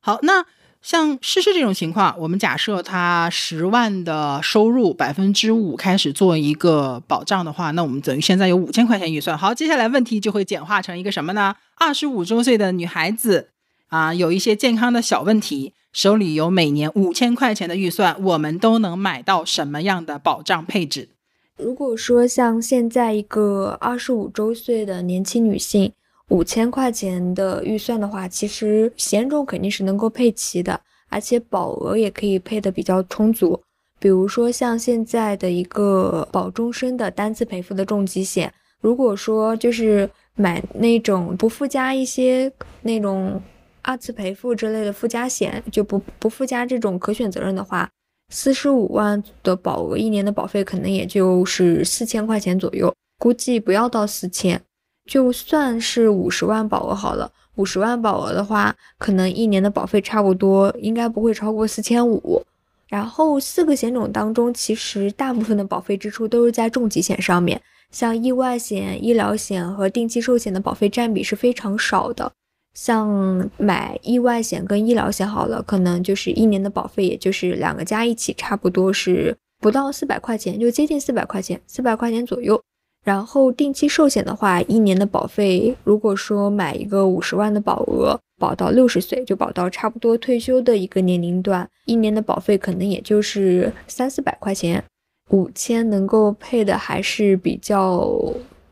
好，那。像诗诗这种情况，我们假设他十万的收入，百分之五开始做一个保障的话，那我们等于现在有五千块钱预算。好，接下来问题就会简化成一个什么呢？二十五周岁的女孩子啊，有一些健康的小问题，手里有每年五千块钱的预算，我们都能买到什么样的保障配置？如果说像现在一个二十五周岁的年轻女性。五千块钱的预算的话，其实险种肯定是能够配齐的，而且保额也可以配的比较充足。比如说像现在的一个保终身的单次赔付的重疾险，如果说就是买那种不附加一些那种二次赔付之类的附加险，就不不附加这种可选责任的话，四十五万的保额，一年的保费可能也就是四千块钱左右，估计不要到四千。就算是五十万保额好了，五十万保额的话，可能一年的保费差不多应该不会超过四千五。然后四个险种当中，其实大部分的保费支出都是在重疾险上面，像意外险、医疗险和定期寿险的保费占比是非常少的。像买意外险跟医疗险好了，可能就是一年的保费，也就是两个加一起差不多是不到四百块钱，就接近四百块钱，四百块钱左右。然后定期寿险的话，一年的保费，如果说买一个五十万的保额，保到六十岁，就保到差不多退休的一个年龄段，一年的保费可能也就是三四百块钱，五千能够配的还是比较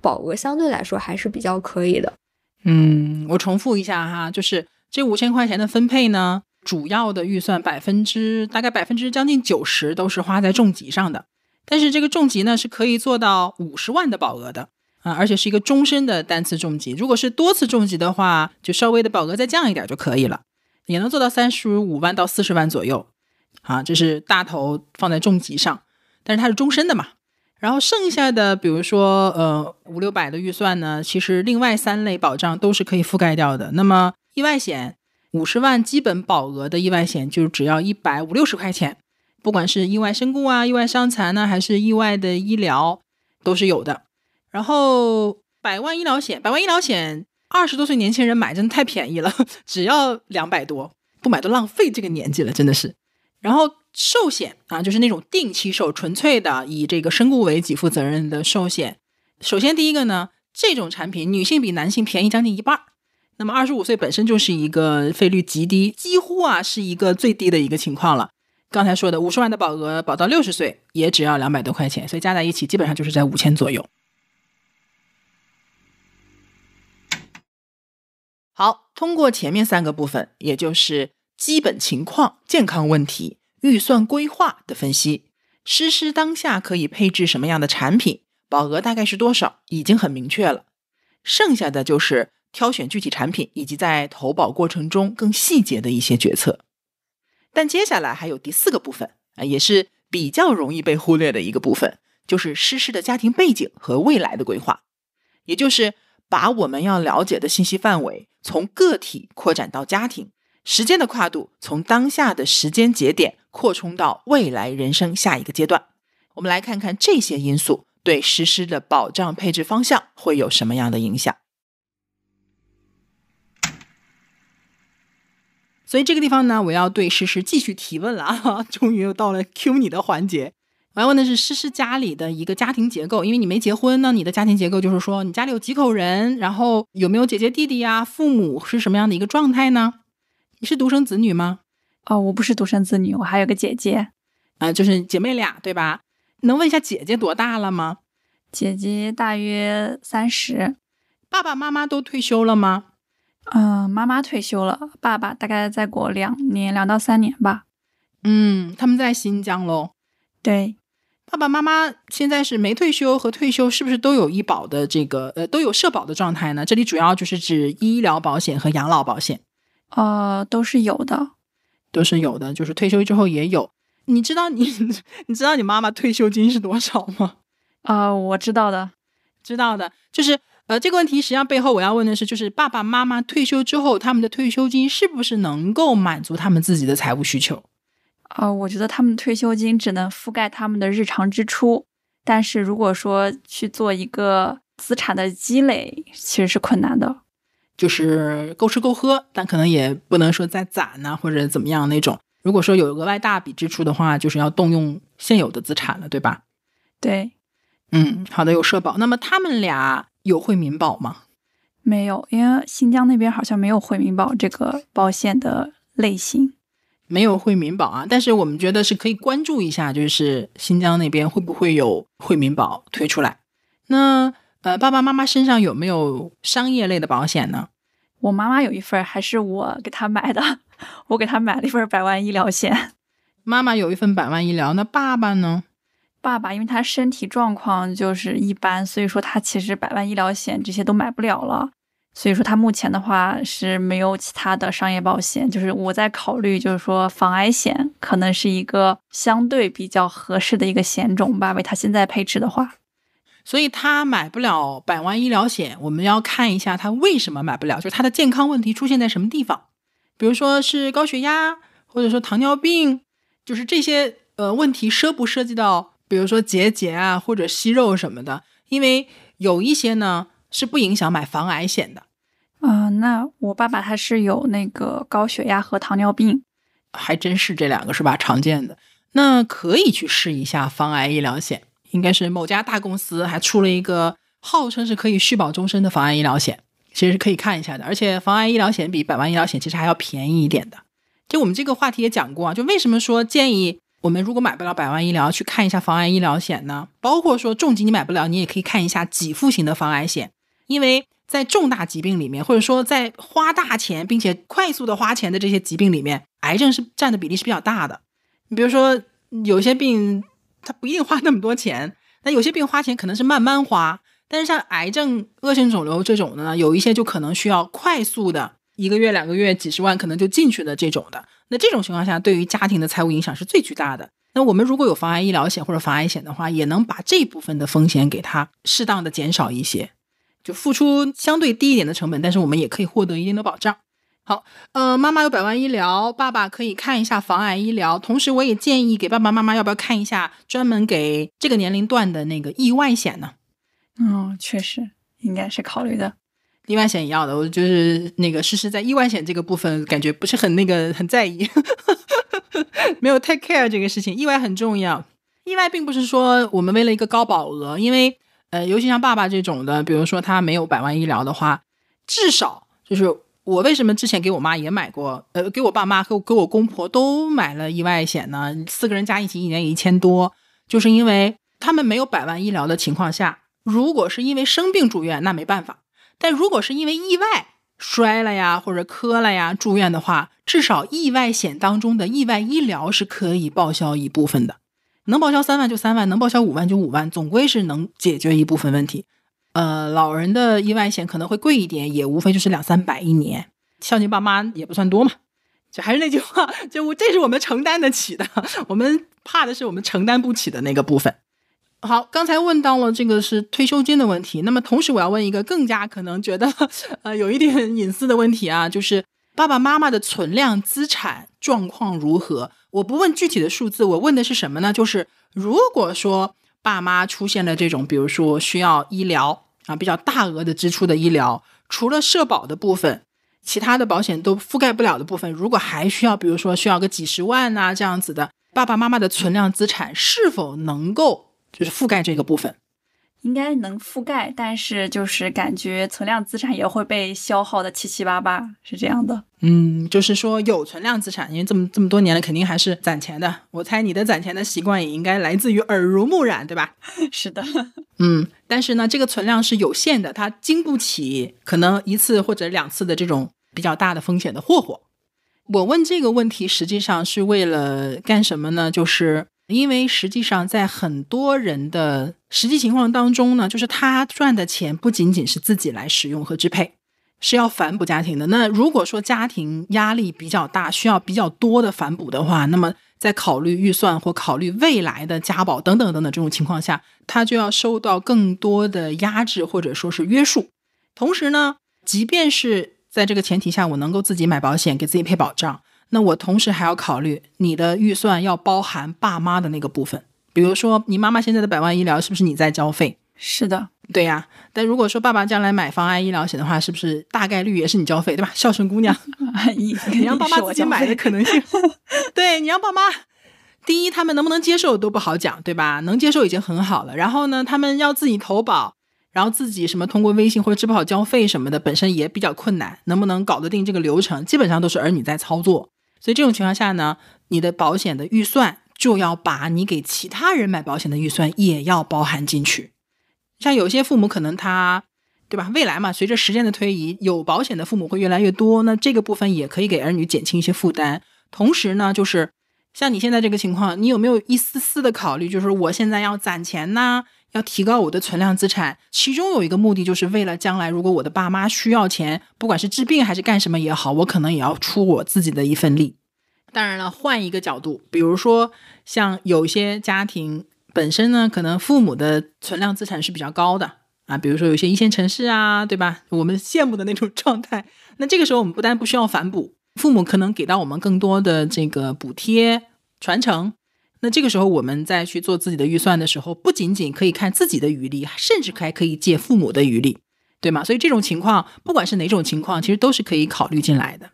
保额相对来说还是比较可以的。嗯，我重复一下哈，就是这五千块钱的分配呢，主要的预算百分之大概百分之将近九十都是花在重疾上的。但是这个重疾呢是可以做到五十万的保额的啊，而且是一个终身的单次重疾。如果是多次重疾的话，就稍微的保额再降一点就可以了，也能做到三十五万到四十万左右啊。这是大头放在重疾上，但是它是终身的嘛。然后剩下的，比如说呃五六百的预算呢，其实另外三类保障都是可以覆盖掉的。那么意外险五十万基本保额的意外险就只要一百五六十块钱。不管是意外身故啊、意外伤残呢，还是意外的医疗，都是有的。然后百万医疗险，百万医疗险，二十多岁年轻人买真的太便宜了，只要两百多，不买都浪费这个年纪了，真的是。然后寿险啊，就是那种定期寿，纯粹的以这个身故为给付责任的寿险。首先第一个呢，这种产品女性比男性便宜将近一半儿。那么二十五岁本身就是一个费率极低，几乎啊是一个最低的一个情况了。刚才说的五十万的保额保到六十岁也只要两百多块钱，所以加在一起基本上就是在五千左右。好，通过前面三个部分，也就是基本情况、健康问题、预算规划的分析，诗诗当下可以配置什么样的产品，保额大概是多少，已经很明确了。剩下的就是挑选具体产品以及在投保过程中更细节的一些决策。但接下来还有第四个部分啊，也是比较容易被忽略的一个部分，就是诗诗的家庭背景和未来的规划，也就是把我们要了解的信息范围从个体扩展到家庭，时间的跨度从当下的时间节点扩充到未来人生下一个阶段。我们来看看这些因素对诗诗的保障配置方向会有什么样的影响。所以这个地方呢，我要对诗诗继续提问了啊！终于又到了 Q 你的环节。我要问的是诗诗家里的一个家庭结构，因为你没结婚呢，你的家庭结构就是说你家里有几口人，然后有没有姐姐弟弟呀，父母是什么样的一个状态呢？你是独生子女吗？哦，我不是独生子女，我还有个姐姐，啊、就是姐妹俩，对吧？能问一下姐姐多大了吗？姐姐大约三十，爸爸妈妈都退休了吗？嗯，妈妈退休了，爸爸大概再过两年，两到三年吧。嗯，他们在新疆喽。对，爸爸妈妈现在是没退休和退休，是不是都有医保的这个呃都有社保的状态呢？这里主要就是指医疗保险和养老保险呃，都是有的。都是有的，就是退休之后也有。你知道你 你知道你妈妈退休金是多少吗？呃，我知道的。知道的，就是呃这个问题实际上背后我要问的是，就是爸爸妈妈退休之后，他们的退休金是不是能够满足他们自己的财务需求？呃，我觉得他们退休金只能覆盖他们的日常支出，但是如果说去做一个资产的积累，其实是困难的。就是够吃够喝，但可能也不能说再攒呐、或者怎么样那种。如果说有额外大笔支出的话，就是要动用现有的资产了，对吧？对，嗯，好的，有社保。那么他们俩有惠民保吗？没有，因为新疆那边好像没有惠民保这个保险的类型。没有惠民保啊，但是我们觉得是可以关注一下，就是新疆那边会不会有惠民保推出来？那呃，爸爸妈妈身上有没有商业类的保险呢？我妈妈有一份，还是我给她买的，我给她买了一份百万医疗险。妈妈有一份百万医疗，那爸爸呢？爸爸因为他身体状况就是一般，所以说他其实百万医疗险这些都买不了了。所以说他目前的话是没有其他的商业保险，就是我在考虑，就是说防癌险可能是一个相对比较合适的一个险种吧，为他现在配置的话。所以他买不了百万医疗险，我们要看一下他为什么买不了，就是他的健康问题出现在什么地方，比如说是高血压，或者说糖尿病，就是这些呃问题涉不涉及到，比如说结节啊或者息肉什么的，因为有一些呢是不影响买防癌险的，啊、那我爸爸他是有那个高血压和糖尿病，还真是这两个是吧？常见的，那可以去试一下防癌医疗险，应该是某家大公司还出了一个号称是可以续保终身的防癌医疗险，其实是可以看一下的。而且防癌医疗险比百万医疗险其实还要便宜一点的。就我们这个话题也讲过啊，就为什么说建议我们如果买不了百万医疗，去看一下防癌医疗险呢？包括说重疾你买不了，你也可以看一下给付型的防癌险，因为在重大疾病里面，或者说在花大钱并且快速的花钱的这些疾病里面，癌症是占的比例是比较大的。你比如说，有些病它不一定花那么多钱，那有些病花钱可能是慢慢花。但是像癌症、恶性肿瘤这种的呢，有一些就可能需要快速的，一个月、两个月、几十万可能就进去的这种的。那这种情况下，对于家庭的财务影响是最巨大的。那我们如果有防癌医疗险或者防癌险的话，也能把这部分的风险给它适当的减少一些，就付出相对低一点的成本，但是我们也可以获得一定的保障。好，呃，妈妈有百万医疗，爸爸可以看一下防癌医疗。同时，我也建议给爸爸妈妈要不要看一下专门给这个年龄段的那个意外险呢？嗯，确实应该是考虑的。意外险一样的，我就是那个诗诗在意外险这个部分感觉不是很那个很在意，没有 take care 这个事情。意外很重要，意外并不是说我们为了一个高保额，因为呃，尤其像爸爸这种的，比如说他没有百万医疗的话，至少就是我为什么之前给我妈也买过，呃，给我爸妈和给我公婆都买了意外险呢？四个人加一起一年也一千多，就是因为他们没有百万医疗的情况下，如果是因为生病住院，那没办法。但如果是因为意外摔了呀，或者磕了呀住院的话，至少意外险当中的意外医疗是可以报销一部分的，能报销三万就三万，能报销五万就五万，总归是能解决一部分问题。呃，老人的意外险可能会贵一点，也无非就是两三百一年，孝敬爸妈也不算多嘛。就还是那句话，就这是我们承担得起的，我们怕的是我们承担不起的那个部分。好，刚才问到了这个是退休金的问题，那么同时我要问一个更加可能觉得呃有一点隐私的问题啊，就是爸爸妈妈的存量资产状况如何？我不问具体的数字，我问的是什么呢？就是如果说爸妈出现了这种，比如说需要医疗啊比较大额的支出的医疗，除了社保的部分，其他的保险都覆盖不了的部分，如果还需要，比如说需要个几十万呐、这样子的。爸爸妈妈的存量资产是否能够就是覆盖这个部分？应该能覆盖，但是就是感觉存量资产也会被消耗的七七八八，是这样的。嗯，就是说有存量资产，因为这么这么多年了，肯定还是攒钱的。我猜你的攒钱的习惯也应该来自于耳濡目染，对吧？是的，嗯，但是呢，这个存量是有限的，它经不起可能一次或者两次的这种比较大的风险的霍霍。我问这个问题，实际上是为了干什么呢？就是因为实际上在很多人的实际情况当中呢，就是他赚的钱不仅仅是自己来使用和支配，是要反哺家庭的。那如果说家庭压力比较大，需要比较多的反哺的话，那么在考虑预算或考虑未来的家保等等等等这种情况下，他就要受到更多的压制或者说是约束。同时呢，即便是在这个前提下，我能够自己买保险，给自己配保障。那我同时还要考虑你的预算要包含爸妈的那个部分，比如说你妈妈现在的百万医疗是不是你在交费？是的，对呀。但如果说爸爸将来买防癌医疗险的话，是不是大概率也是你交费，对吧？孝顺姑娘，你你让爸妈自己买的可能性，对你让爸妈，第一他们能不能接受都不好讲，对吧？能接受已经很好了。然后呢，他们要自己投保。然后自己什么通过微信或者支付宝交费什么的，本身也比较困难，能不能搞得定这个流程，基本上都是儿女在操作。所以这种情况下呢，你的保险的预算就要把你给其他人买保险的预算也要包含进去。像有些父母可能他，对吧？未来嘛，随着时间的推移，有保险的父母会越来越多，那这个部分也可以给儿女减轻一些负担。同时呢，就是像你现在这个情况，你有没有一丝丝的考虑，就是我现在要攒钱呢？要提高我的存量资产，其中有一个目的，就是为了将来如果我的爸妈需要钱，不管是治病还是干什么也好，我可能也要出我自己的一份力。当然了，换一个角度，比如说像有些家庭本身呢，可能父母的存量资产是比较高的啊，比如说有些一线城市啊，对吧？我们羡慕的那种状态。那这个时候我们不但不需要反哺，父母可能给到我们更多的这个补贴传承。那这个时候，我们再去做自己的预算的时候，不仅仅可以看自己的余力，甚至还可以借父母的余力，对吗？所以这种情况，不管是哪种情况，其实都是可以考虑进来的，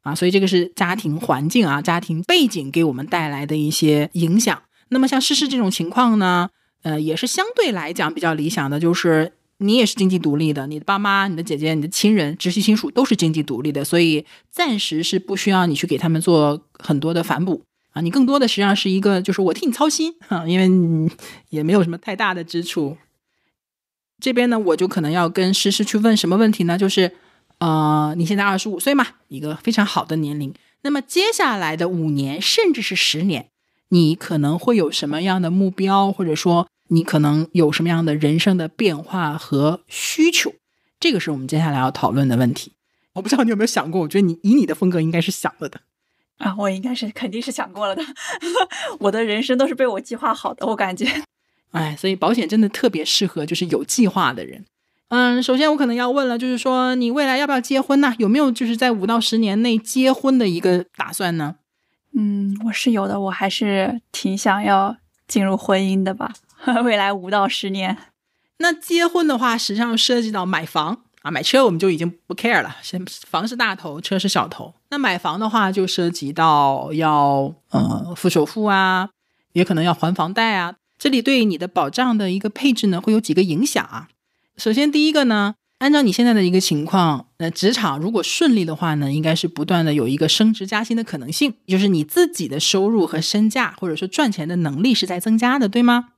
啊，所以这个是家庭环境啊、家庭背景给我们带来的一些影响。那么像诗诗这种情况呢，呃，也是相对来讲比较理想的，就是你也是经济独立的，你的爸妈、你的姐姐、你的亲人、直系亲属都是经济独立的，所以暂时是不需要你去给他们做很多的反哺。啊，你更多的实际上是一个，就是我替你操心哈，因为你也没有什么太大的支出。这边呢，我就可能要跟诗诗去问什么问题呢？就是，呃，你现在二十五岁嘛，一个非常好的年龄。那么接下来的五年，甚至是十年，你可能会有什么样的目标，或者说你可能有什么样的人生的变化和需求？这个是我们接下来要讨论的问题。我不知道你有没有想过，我觉得你以你的风格应该是想了的。啊，我应该是肯定是想过了的，我的人生都是被我计划好的，我感觉。哎，所以保险真的特别适合就是有计划的人。嗯，首先我可能要问了，就是说你未来要不要结婚呢？有没有就是在五到十年内结婚的一个打算呢？嗯，我是有的，我还是挺想要进入婚姻的吧。未来五到十年，那结婚的话，实际上涉及到买房。啊，买车我们就已经不 care 了，先房是大头，车是小头。那买房的话，就涉及到要呃付首付啊，也可能要还房贷啊。这里对你的保障的一个配置呢，会有几个影响啊。首先第一个呢，按照你现在的一个情况，那职场如果顺利的话呢，应该是不断的有一个升职加薪的可能性，就是你自己的收入和身价或者说赚钱的能力是在增加的，对吗？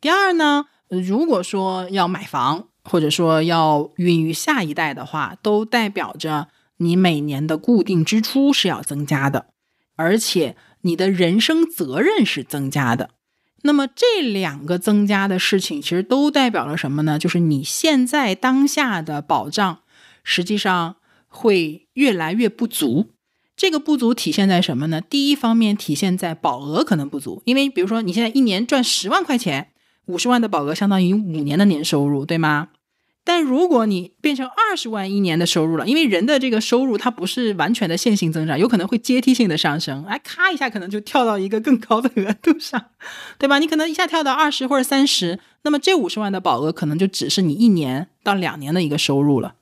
第二呢，如果说要买房。或者说要孕育下一代的话，都代表着你每年的固定支出是要增加的，而且你的人生责任是增加的。那么这两个增加的事情，其实都代表了什么呢？就是你现在当下的保障实际上会越来越不足。这个不足体现在什么呢？第一方面体现在保额可能不足，因为比如说你现在一年赚十万块钱。五十万的保额相当于五年的年收入，对吗？但如果你变成二十万一年的收入了，因为人的这个收入它不是完全的线性增长，有可能会阶梯性的上升，哎，咔一下可能就跳到一个更高的额度上，对吧？你可能一下跳到二十或者三十，那么这五十万的保额可能就只是你一年到两年的一个收入了。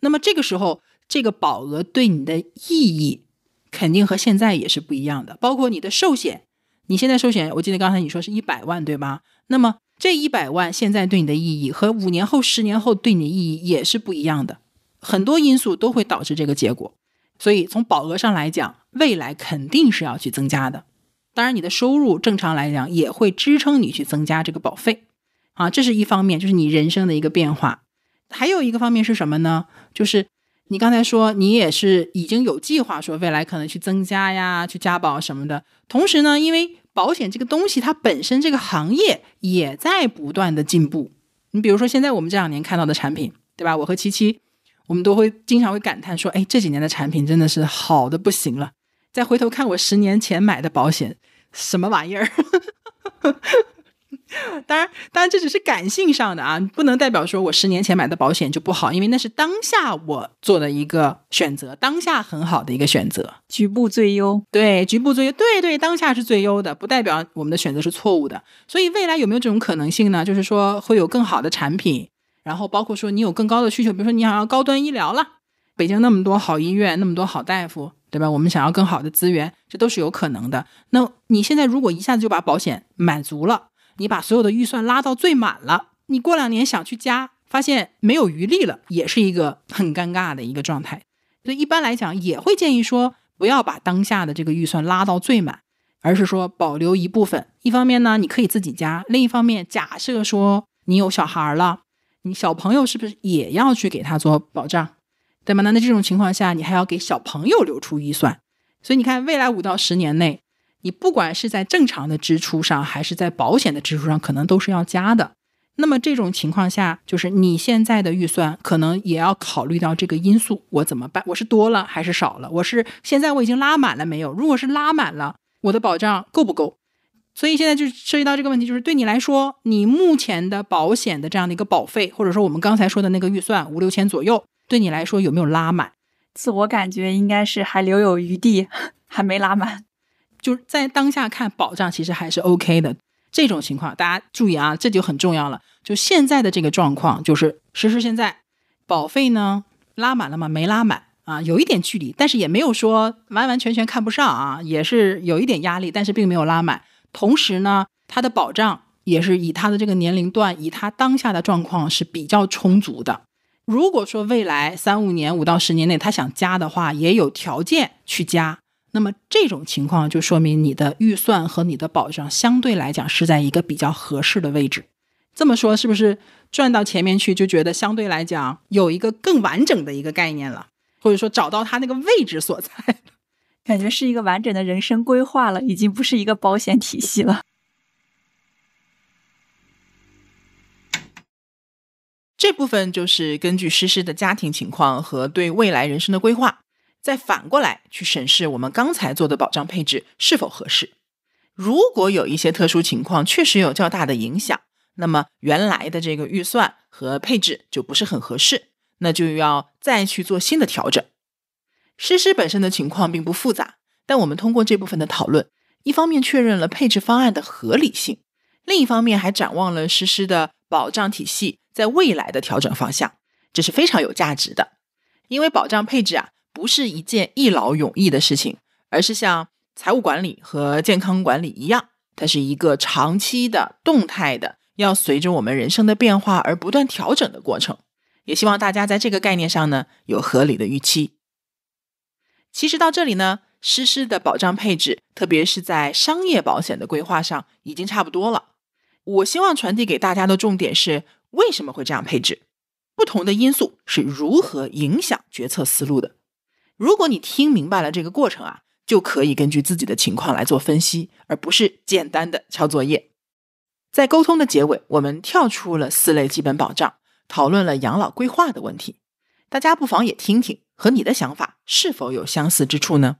那么这个时候，这个保额对你的意义肯定和现在也是不一样的，包括你的寿险。你现在寿险，我记得刚才你说是一百万，对吧？那么这一百万现在对你的意义和五年后、十年后对你的意义也是不一样的，很多因素都会导致这个结果。所以从保额上来讲，未来肯定是要去增加的。当然，你的收入正常来讲也会支撑你去增加这个保费啊，这是一方面，就是你人生的一个变化。还有一个方面是什么呢？就是你刚才说你也是已经有计划说未来可能去增加呀，去加保什么的。同时呢，因为保险这个东西它本身这个行业也在不断的进步。你比如说现在我们这两年看到的产品，对吧？我和七七，我们都会经常会感叹说，哎，这几年的产品真的是好的不行了。再回头看我十年前买的保险，什么玩意儿？当然，当然这只是感性上的啊，不能代表说我十年前买的保险就不好，因为那是当下我做的一个选择，当下很好的一个选择，局部最优。对，局部最优，对对，当下是最优的，不代表我们的选择是错误的。所以未来有没有这种可能性呢？就是说会有更好的产品，然后包括说你有更高的需求，比如说你想要高端医疗了，北京那么多好医院，那么多好大夫。对吧？我们想要更好的资源，这都是有可能的。那你现在如果一下子就把保险满足了，你把所有的预算拉到最满了，你过两年想去加，发现没有余力了，也是一个很尴尬的一个状态。所以一般来讲，也会建议说，不要把当下的这个预算拉到最满，而是说保留一部分。一方面呢，你可以自己加；另一方面，假设说你有小孩了，你小朋友是不是也要去给他做保障？对吗？那那这种情况下，你还要给小朋友留出预算，所以你看，未来五到十年内，你不管是在正常的支出上，还是在保险的支出上，可能都是要加的。那么这种情况下，就是你现在的预算可能也要考虑到这个因素，我怎么办？我是多了还是少了？我是现在我已经拉满了没有？如果是拉满了，我的保障够不够？所以现在就涉及到这个问题，就是对你来说，你目前的保险的这样的一个保费，或者说我们刚才说的那个预算五六千左右。对你来说有没有拉满？自我感觉应该是还留有余地，还没拉满。就是在当下看保障其实还是 OK 的。这种情况大家注意啊，这就很重要了。就现在的这个状况，就是实施现在保费呢拉满了吗？没拉满啊，有一点距离，但是也没有说完完全全看不上啊，也是有一点压力，但是并没有拉满。同时呢，它的保障也是以他的这个年龄段，以他当下的状况是比较充足的。如果说未来三五年、五到十年内他想加的话，也有条件去加，那么这种情况就说明你的预算和你的保障相对来讲是在一个比较合适的位置。这么说是不是转到前面去就觉得相对来讲有一个更完整的一个概念了，或者说找到它那个位置所在，感觉是一个完整的人生规划了，已经不是一个保险体系了。这部分就是根据诗诗的家庭情况和对未来人生的规划，再反过来去审视我们刚才做的保障配置是否合适。如果有一些特殊情况确实有较大的影响，那么原来的这个预算和配置就不是很合适，那就要再去做新的调整。实施本身的情况并不复杂，但我们通过这部分的讨论，一方面确认了配置方案的合理性，另一方面还展望了实施的保障体系。在未来的调整方向，这是非常有价值的。因为保障配置啊，不是一件一劳永逸的事情，而是像财务管理和健康管理一样，它是一个长期的、动态的，要随着我们人生的变化而不断调整的过程。也希望大家在这个概念上呢，有合理的预期。其实到这里呢，实施的保障配置，特别是在商业保险的规划上，已经差不多了。我希望传递给大家的重点是。为什么会这样配置？不同的因素是如何影响决策思路的？如果你听明白了这个过程啊，就可以根据自己的情况来做分析，而不是简单的抄作业。在沟通的结尾，我们跳出了四类基本保障，讨论了养老规划的问题。大家不妨也听听，和你的想法是否有相似之处呢？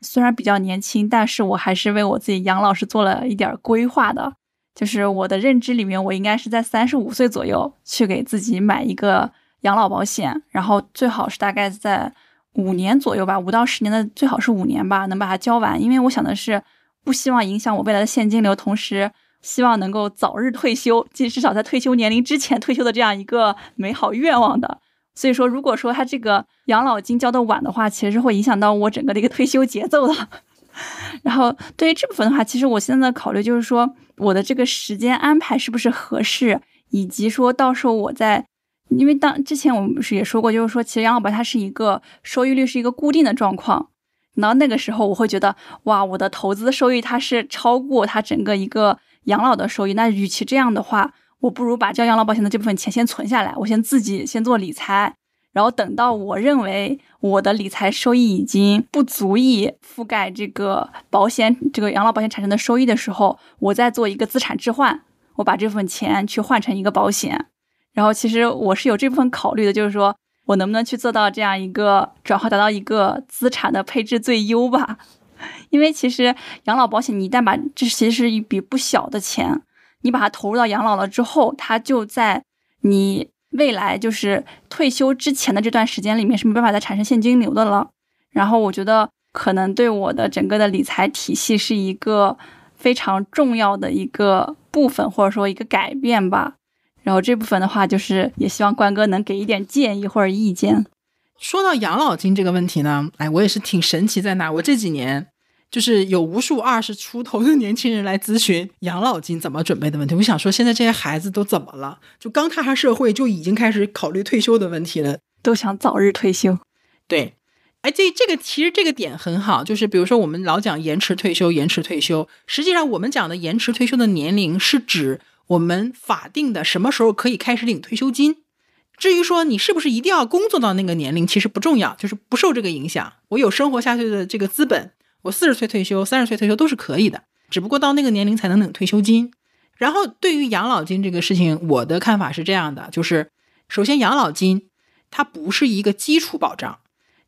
虽然比较年轻，但是我还是为我自己养老是做了一点规划的。就是我的认知里面，我应该是在三十五岁左右去给自己买一个养老保险，然后最好是大概在五年左右吧，五到十年的最好是五年吧，能把它交完。因为我想的是不希望影响我未来的现金流，同时希望能够早日退休，即至少在退休年龄之前退休的这样一个美好愿望的。所以说，如果说他这个养老金交的晚的话，其实会影响到我整个的一个退休节奏的。然后对于这部分的话，其实我现在考虑就是说，我的这个时间安排是不是合适，以及说到时候我在，因为当之前我们不是也说过，就是说其实养老保它是一个收益率是一个固定的状况，然后那个时候我会觉得，哇，我的投资收益它是超过它整个一个养老的收益，那与其这样的话。我不如把交养老保险的这部分钱先存下来，我先自己先做理财，然后等到我认为我的理财收益已经不足以覆盖这个保险这个养老保险产生的收益的时候，我再做一个资产置换，我把这部分钱去换成一个保险。然后其实我是有这部分考虑的，就是说我能不能去做到这样一个转化，达到一个资产的配置最优吧？因为其实养老保险你一旦把这其实是一笔不小的钱。你把它投入到养老了之后，它就在你未来就是退休之前的这段时间里面是没办法再产生现金流的了。然后我觉得可能对我的整个的理财体系是一个非常重要的一个部分，或者说一个改变吧。然后这部分的话，就是也希望关哥能给一点建议或者意见。说到养老金这个问题呢，哎，我也是挺神奇在哪，我这几年。就是有无数二十出头的年轻人来咨询养老金怎么准备的问题。我想说，现在这些孩子都怎么了？就刚踏上社会就已经开始考虑退休的问题了，都想早日退休。对，哎，这这个其实这个点很好，就是比如说我们老讲延迟退休，延迟退休，实际上我们讲的延迟退休的年龄是指我们法定的什么时候可以开始领退休金。至于说你是不是一定要工作到那个年龄，其实不重要，就是不受这个影响。我有生活下去的这个资本。我四十岁退休，三十岁退休都是可以的，只不过到那个年龄才能领退休金。然后对于养老金这个事情，我的看法是这样的：就是首先，养老金它不是一个基础保障，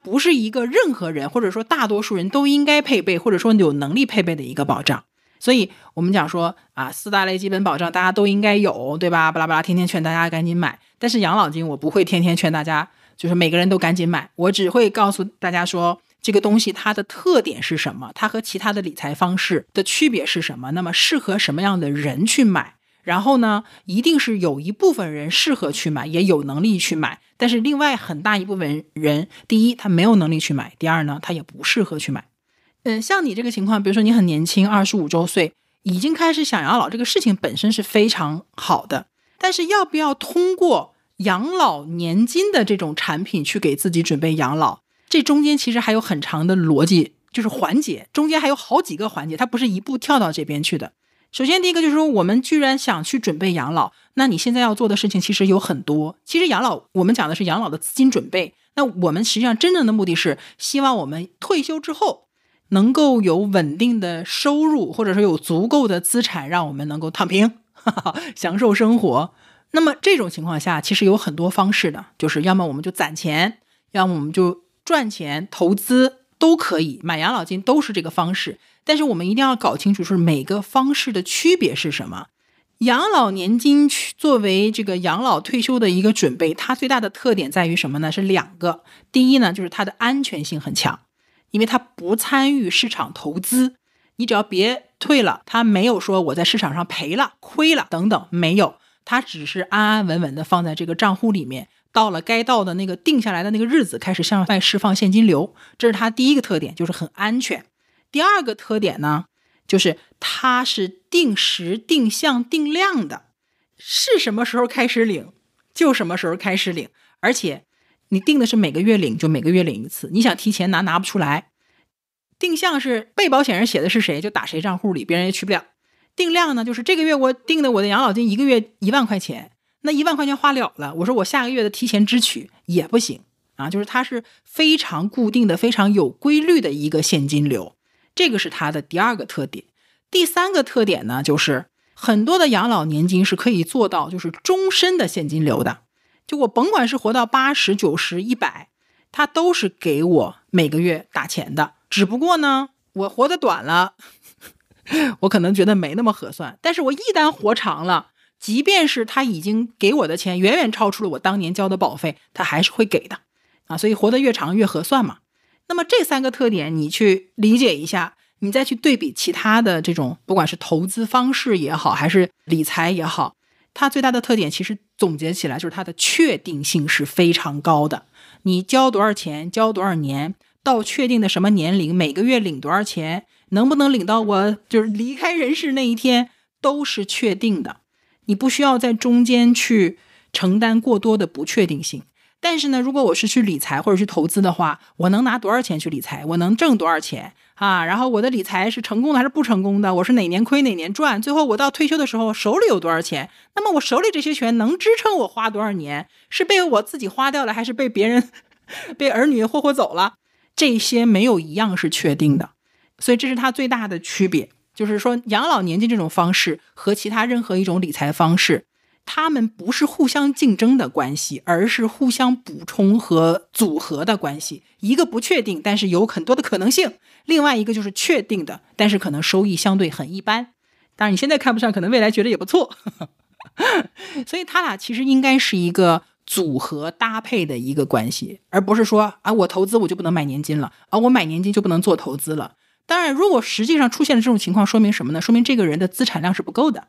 不是一个任何人或者说大多数人都应该配备或者说有能力配备的一个保障。所以我们讲说啊，四大类基本保障大家都应该有，对吧？巴拉巴拉，天天劝大家赶紧买。但是养老金我不会天天劝大家，就是每个人都赶紧买，我只会告诉大家说。这个东西它的特点是什么？它和其他的理财方式的区别是什么？那么适合什么样的人去买？然后呢，一定是有一部分人适合去买，也有能力去买。但是另外很大一部分人，第一他没有能力去买，第二呢他也不适合去买。嗯，像你这个情况，比如说你很年轻，二十五周岁，已经开始想养老，这个事情本身是非常好的。但是要不要通过养老年金的这种产品去给自己准备养老？这中间其实还有很长的逻辑，就是环节，中间还有好几个环节，它不是一步跳到这边去的。首先，第一个就是说，我们居然想去准备养老，那你现在要做的事情其实有很多。其实养老，我们讲的是养老的资金准备。那我们实际上真正的目的是希望我们退休之后能够有稳定的收入，或者说有足够的资产，让我们能够躺平，享受生活。那么这种情况下，其实有很多方式的，就是要么我们就攒钱，要么我们就。赚钱、投资都可以，买养老金都是这个方式。但是我们一定要搞清楚，是每个方式的区别是什么。养老年金作为这个养老退休的一个准备，它最大的特点在于什么呢？是两个。第一呢，就是它的安全性很强，因为它不参与市场投资。你只要别退了，它没有说我在市场上赔了、亏了等等，没有，它只是安安稳稳的放在这个账户里面。到了该到的那个定下来的那个日子，开始向外释放现金流，这是它第一个特点，就是很安全。第二个特点呢，就是它是定时定向定量的，是什么时候开始领就什么时候开始领，而且你定的是每个月领就每个月领一次，你想提前拿拿不出来。定向是被保险人写的是谁就打谁账户里，别人也取不了。定量呢，就是这个月我定的我的养老金一个月一万块钱。那一万块钱花了了，我说我下个月的提前支取也不行啊，就是它是非常固定的、非常有规律的一个现金流，这个是它的第二个特点。第三个特点呢，就是很多的养老年金是可以做到就是终身的现金流的，就我甭管是活到八十九十一百，它都是给我每个月打钱的。只不过呢，我活得短了，我可能觉得没那么合算，但是我一旦活长了。即便是他已经给我的钱远远超出了我当年交的保费，他还是会给的，啊，所以活得越长越合算嘛。那么这三个特点你去理解一下，你再去对比其他的这种，不管是投资方式也好，还是理财也好，它最大的特点其实总结起来就是它的确定性是非常高的。你交多少钱，交多少年，到确定的什么年龄，每个月领多少钱，能不能领到我就是离开人世那一天，都是确定的。你不需要在中间去承担过多的不确定性。但是呢，如果我是去理财或者去投资的话，我能拿多少钱去理财？我能挣多少钱啊？然后我的理财是成功的还是不成功的？我是哪年亏哪年赚？最后我到退休的时候手里有多少钱？那么我手里这些钱能支撑我花多少年？是被我自己花掉了，还是被别人、被儿女霍霍走了？这些没有一样是确定的，所以这是它最大的区别，就是说养老年金这种方式和其他任何一种理财方式。他们不是互相竞争的关系，而是互相补充和组合的关系。一个不确定，但是有很多的可能性；另外一个就是确定的，但是可能收益相对很一般。当然你现在看不上，可能未来觉得也不错。所以他俩其实应该是一个组合搭配的一个关系，而不是说啊，我投资我就不能买年金了，啊，我买年金就不能做投资了。当然，如果实际上出现了这种情况，说明什么呢？说明这个人的资产量是不够的。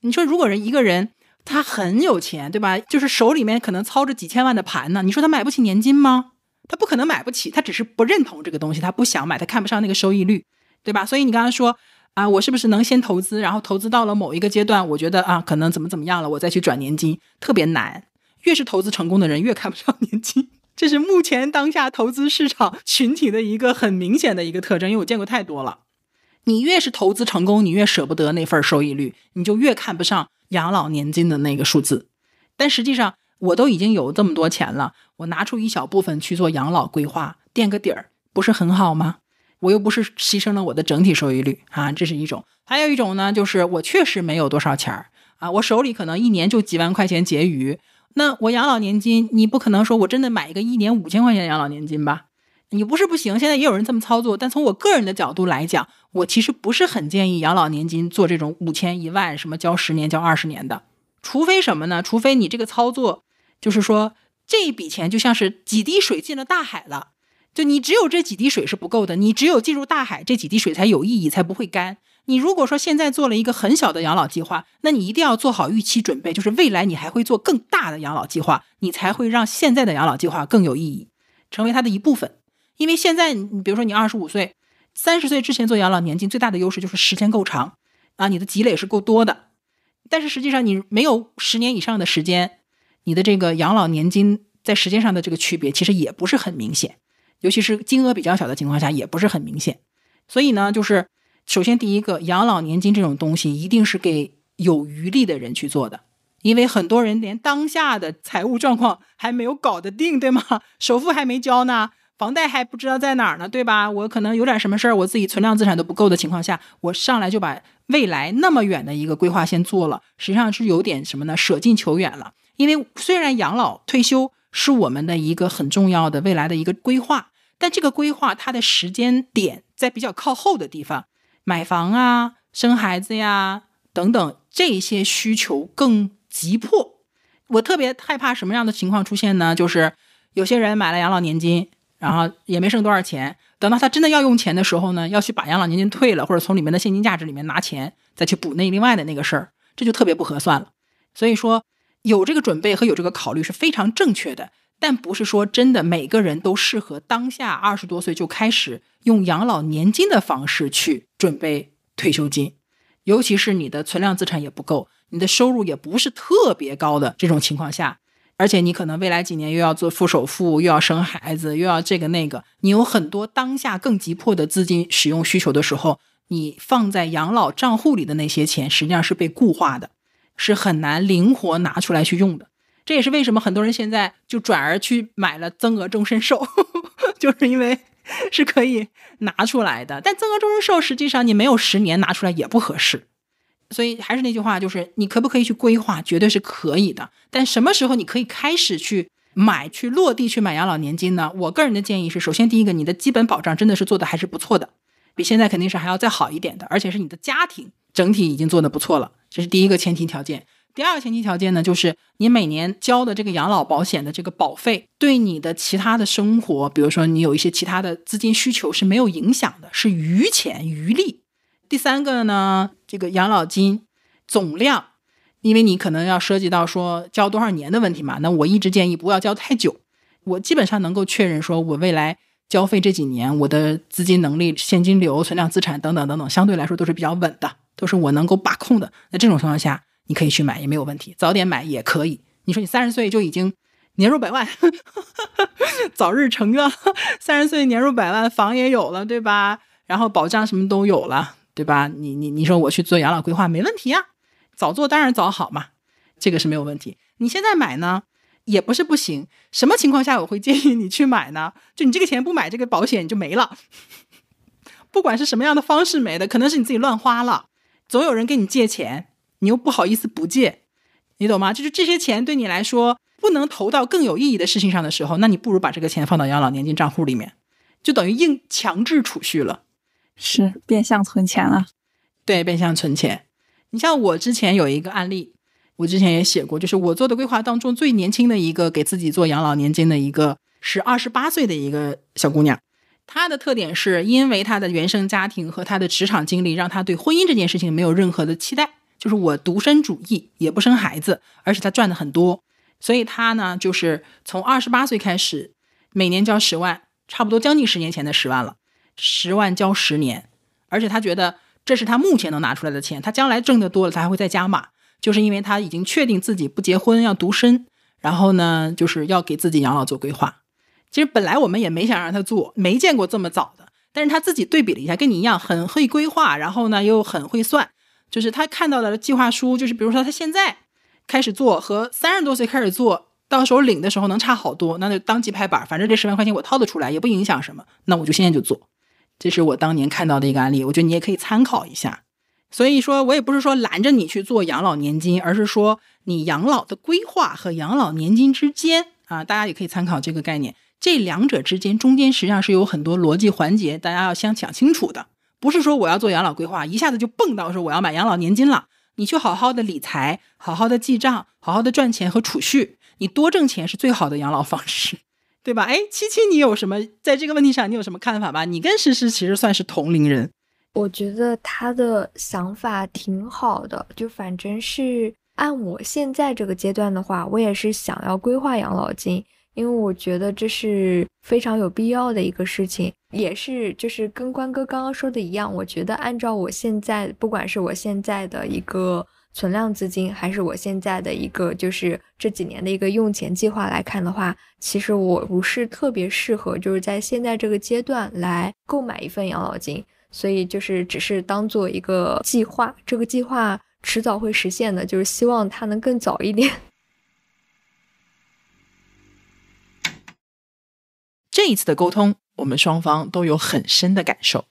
你说，如果人一个人。他很有钱，对吧？就是手里面可能操着几千万的盘呢。你说他买不起年金吗？他不可能买不起，他只是不认同这个东西，他不想买，他看不上那个收益率，对吧？所以你刚刚说啊，我是不是能先投资，然后投资到了某一个阶段，我觉得啊，可能怎么怎么样了，我再去转年金，特别难。越是投资成功的人，越看不上年金，这是目前当下投资市场群体的一个很明显的一个特征，因为我见过太多了。你越是投资成功，你越舍不得那份收益率，你就越看不上。养老年金的那个数字，但实际上我都已经有这么多钱了，我拿出一小部分去做养老规划，垫个底儿，不是很好吗？我又不是牺牲了我的整体收益率啊，这是一种。还有一种呢，就是我确实没有多少钱儿啊，我手里可能一年就几万块钱结余，那我养老年金，你不可能说我真的买一个一年五千块钱的养老年金吧？你不是不行，现在也有人这么操作，但从我个人的角度来讲，我其实不是很建议养老年金做这种五千一万什么交十年交二十年的，除非什么呢？除非你这个操作就是说这一笔钱就像是几滴水进了大海了，就你只有这几滴水是不够的，你只有进入大海这几滴水才有意义，才不会干。你如果说现在做了一个很小的养老计划，那你一定要做好预期准备，就是未来你还会做更大的养老计划，你才会让现在的养老计划更有意义，成为它的一部分。因为现在你比如说你二十五岁、三十岁之前做养老年金，最大的优势就是时间够长啊，你的积累是够多的。但是实际上你没有十年以上的时间，你的这个养老年金在时间上的这个区别其实也不是很明显，尤其是金额比较小的情况下也不是很明显。所以呢，就是首先第一个，养老年金这种东西一定是给有余力的人去做的，因为很多人连当下的财务状况还没有搞得定，对吗？首付还没交呢。房贷还不知道在哪儿呢，对吧？我可能有点什么事儿，我自己存量资产都不够的情况下，我上来就把未来那么远的一个规划先做了，实际上是有点什么呢？舍近求远了。因为虽然养老退休是我们的一个很重要的未来的一个规划，但这个规划它的时间点在比较靠后的地方，买房啊、生孩子呀等等这些需求更急迫。我特别害怕什么样的情况出现呢？就是有些人买了养老年金。然后也没剩多少钱，等到他真的要用钱的时候呢，要去把养老年金退了，或者从里面的现金价值里面拿钱，再去补那另外的那个事儿，这就特别不合算了。所以说，有这个准备和有这个考虑是非常正确的，但不是说真的每个人都适合当下二十多岁就开始用养老年金的方式去准备退休金，尤其是你的存量资产也不够，你的收入也不是特别高的这种情况下。而且你可能未来几年又要做付首付，又要生孩子，又要这个那个，你有很多当下更急迫的资金使用需求的时候，你放在养老账户里的那些钱实际上是被固化的，是很难灵活拿出来去用的。这也是为什么很多人现在就转而去买了增额终身寿，就是因为 是可以拿出来的。但增额终身寿实际上你没有十年拿出来也不合适。所以还是那句话，就是你可不可以去规划，绝对是可以的。但什么时候你可以开始去买、去落地去买养老年金呢？我个人的建议是，首先第一个，你的基本保障真的是做的还是不错的，比现在肯定是还要再好一点的，而且是你的家庭整体已经做的不错了，这是第一个前提条件。第二个前提条件呢，就是你每年交的这个养老保险的这个保费，对你的其他的生活，比如说你有一些其他的资金需求是没有影响的，是余钱余力。第三个呢，这个养老金总量因为你可能要涉及到说交多少年的问题嘛。那我一直建议不要交太久。我基本上能够确认说，我未来交费这几年，我的资金能力、现金流、存量资产等等等等，相对来说都是比较稳的，都是我能够把控的。那这种情况下，你可以去买也没有问题，早点买也可以。你说你三十岁就已经年入百万，早日成啊！三十岁年入百万，房也有了，对吧？然后保障什么都有了，对吧？你你你说我去做养老规划没问题呀，早做当然早好嘛，这个是没有问题。你现在买呢，也不是不行。什么情况下我会建议你去买呢？就你这个钱不买这个保险你就没了，不管是什么样的方式没的，可能是你自己乱花了，总有人跟你借钱，你又不好意思不借，你懂吗？就是这些钱对你来说不能投到更有意义的事情上的时候，那你不如把这个钱放到养老年金账户里面，就等于硬强制储蓄了。是变相存钱了，对，变相存钱。你像我之前有一个案例，我之前也写过，就是我做的规划当中最年轻的一个给自己做养老年金的一个是二十八岁的一个小姑娘。她的特点是因为她的原生家庭和她的职场经历，让她对婚姻这件事情没有任何的期待，就是我独身主义，也不生孩子，而且他赚的很多，所以他呢就是从二十八岁开始，每年交十万，差不多将近十年前的十万了。十万交十年，而且他觉得这是他目前能拿出来的钱，他将来挣得多了，他还会再加码。就是因为他已经确定自己不结婚要独身，然后呢，就是要给自己养老做规划。其实本来我们也没想让他做，没见过这么早的。但是他自己对比了一下，跟你一样很会规划，然后呢又很会算。就是他看到的计划书，就是比如说他现在开始做和三十多岁开始做到时候领的时候能差好多，那就当即拍板，反正这十万块钱我掏得出来，也不影响什么，那我就现在就做。这是我当年看到的一个案例，我觉得你也可以参考一下。所以说我也不是说拦着你去做养老年金，而是说你养老的规划和养老年金之间啊，大家也可以参考这个概念。这两者之间中间实际上是有很多逻辑环节，大家要先想清楚的。不是说我要做养老规划，一下子就蹦到说我要买养老年金了。你去好好的理财，好好的记账，好好的赚钱和储蓄，你多挣钱是最好的养老方式。对吧？哎，七七，你有什么在这个问题上你有什么看法吧？你跟诗诗其实算是同龄人，我觉得他的想法挺好的。就反正是按我现在这个阶段的话，我也是想要规划养老金，因为我觉得这是非常有必要的一个事情，也是就是跟关哥刚刚说的一样，我觉得按照我现在，不管是我现在的一个。存量资金还是我现在的一个，就是这几年的一个用钱计划来看的话，其实我不是特别适合，就是在现在这个阶段来购买一份养老金，所以就是只是当做一个计划，这个计划迟早会实现的，就是希望它能更早一点。这一次的沟通，我们双方都有很深的感受。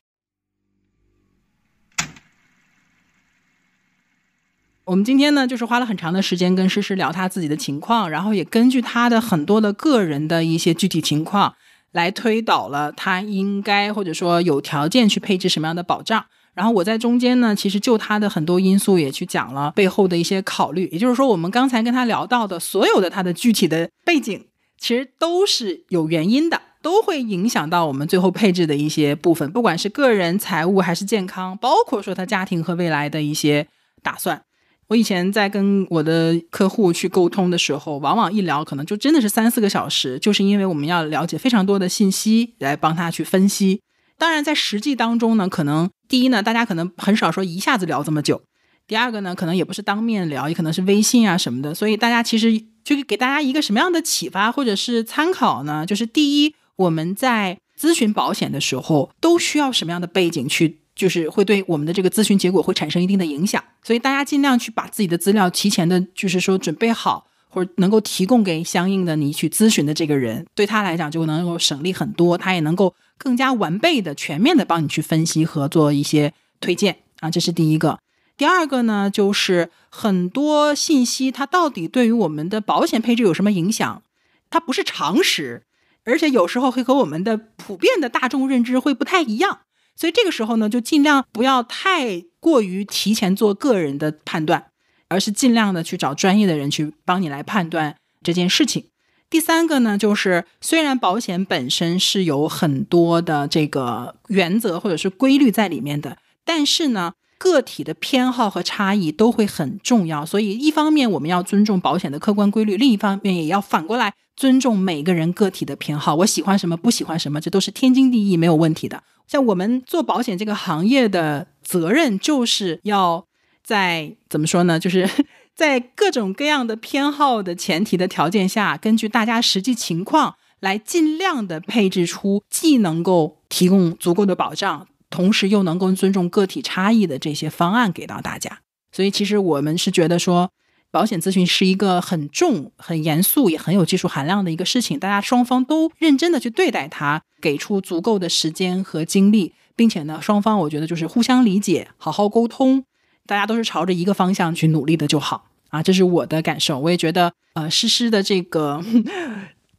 我们今天呢，就是花了很长的时间跟诗诗聊他自己的情况，然后也根据他的很多的个人的一些具体情况，来推导了他应该或者说有条件去配置什么样的保障。然后我在中间呢，其实就他的很多因素也去讲了背后的一些考虑。也就是说，我们刚才跟他聊到的所有的他的具体的背景，其实都是有原因的，都会影响到我们最后配置的一些部分，不管是个人财务还是健康，包括说他家庭和未来的一些打算。我以前在跟我的客户去沟通的时候，往往一聊可能就真的是三四个小时，就是因为我们要了解非常多的信息来帮他去分析。当然，在实际当中呢，可能第一呢，大家可能很少说一下子聊这么久；第二个呢，可能也不是当面聊，也可能是微信啊什么的。所以大家其实就给大家一个什么样的启发或者是参考呢？就是第一，我们在咨询保险的时候都需要什么样的背景去？就是会对我们的这个咨询结果会产生一定的影响，所以大家尽量去把自己的资料提前的，就是说准备好，或者能够提供给相应的你去咨询的这个人，对他来讲就能够省力很多，他也能够更加完备的、全面的帮你去分析和做一些推荐啊，这是第一个。第二个呢，就是很多信息它到底对于我们的保险配置有什么影响，它不是常识，而且有时候会和我们的普遍的大众认知会不太一样。所以这个时候呢，就尽量不要太过于提前做个人的判断，而是尽量的去找专业的人去帮你来判断这件事情。第三个呢，就是虽然保险本身是有很多的这个原则或者是规律在里面的，但是呢，个体的偏好和差异都会很重要。所以，一方面我们要尊重保险的客观规律，另一方面也要反过来尊重每个人个体的偏好。我喜欢什么，不喜欢什么，这都是天经地义，没有问题的。像我们做保险这个行业的责任，就是要在怎么说呢？就是 在各种各样的偏好的前提的条件下，根据大家实际情况。来尽量的配置出既能够提供足够的保障，同时又能够尊重个体差异的这些方案给到大家。所以，其实我们是觉得说，保险咨询是一个很重、很严肃，也很有技术含量的一个事情。大家双方都认真的去对待它，给出足够的时间和精力，并且呢，双方我觉得就是互相理解，好好沟通，大家都是朝着一个方向去努力的就好啊。这是我的感受。我也觉得，呃，诗诗的这个。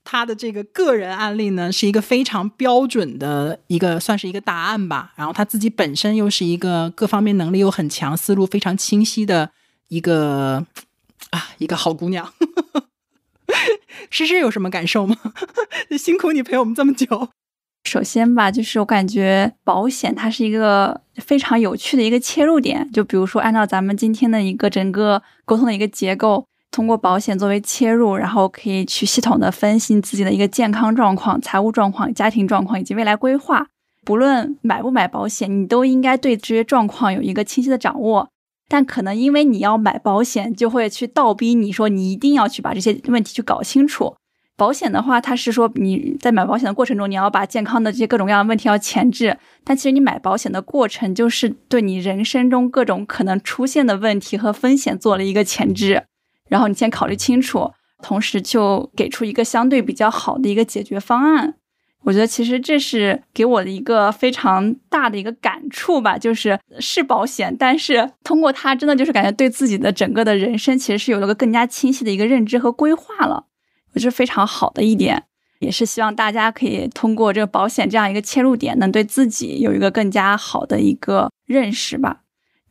他的这个个人案例呢，是一个非常标准的一个，算是一个答案吧。然后他自己本身又是一个各方面能力又很强、思路非常清晰的一个啊，一个好姑娘。诗诗有什么感受吗？辛苦你陪我们这么久。首先吧，就是我感觉保险它是一个非常有趣的一个切入点。就比如说，按照咱们今天的一个整个沟通的一个结构。通过保险作为切入，然后可以去系统的分析自己的一个健康状况、财务状况、家庭状况以及未来规划。不论买不买保险，你都应该对这些状况有一个清晰的掌握。但可能因为你要买保险，就会去倒逼你说你一定要去把这些问题去搞清楚。保险的话，它是说你在买保险的过程中，你要把健康的这些各种各样的问题要前置。但其实你买保险的过程，就是对你人生中各种可能出现的问题和风险做了一个前置。然后你先考虑清楚，同时就给出一个相对比较好的一个解决方案。我觉得其实这是给我的一个非常大的一个感触吧，就是是保险，但是通过它，真的就是感觉对自己的整个的人生其实是有了个更加清晰的一个认知和规划了。我觉得非常好的一点，也是希望大家可以通过这个保险这样一个切入点，能对自己有一个更加好的一个认识吧。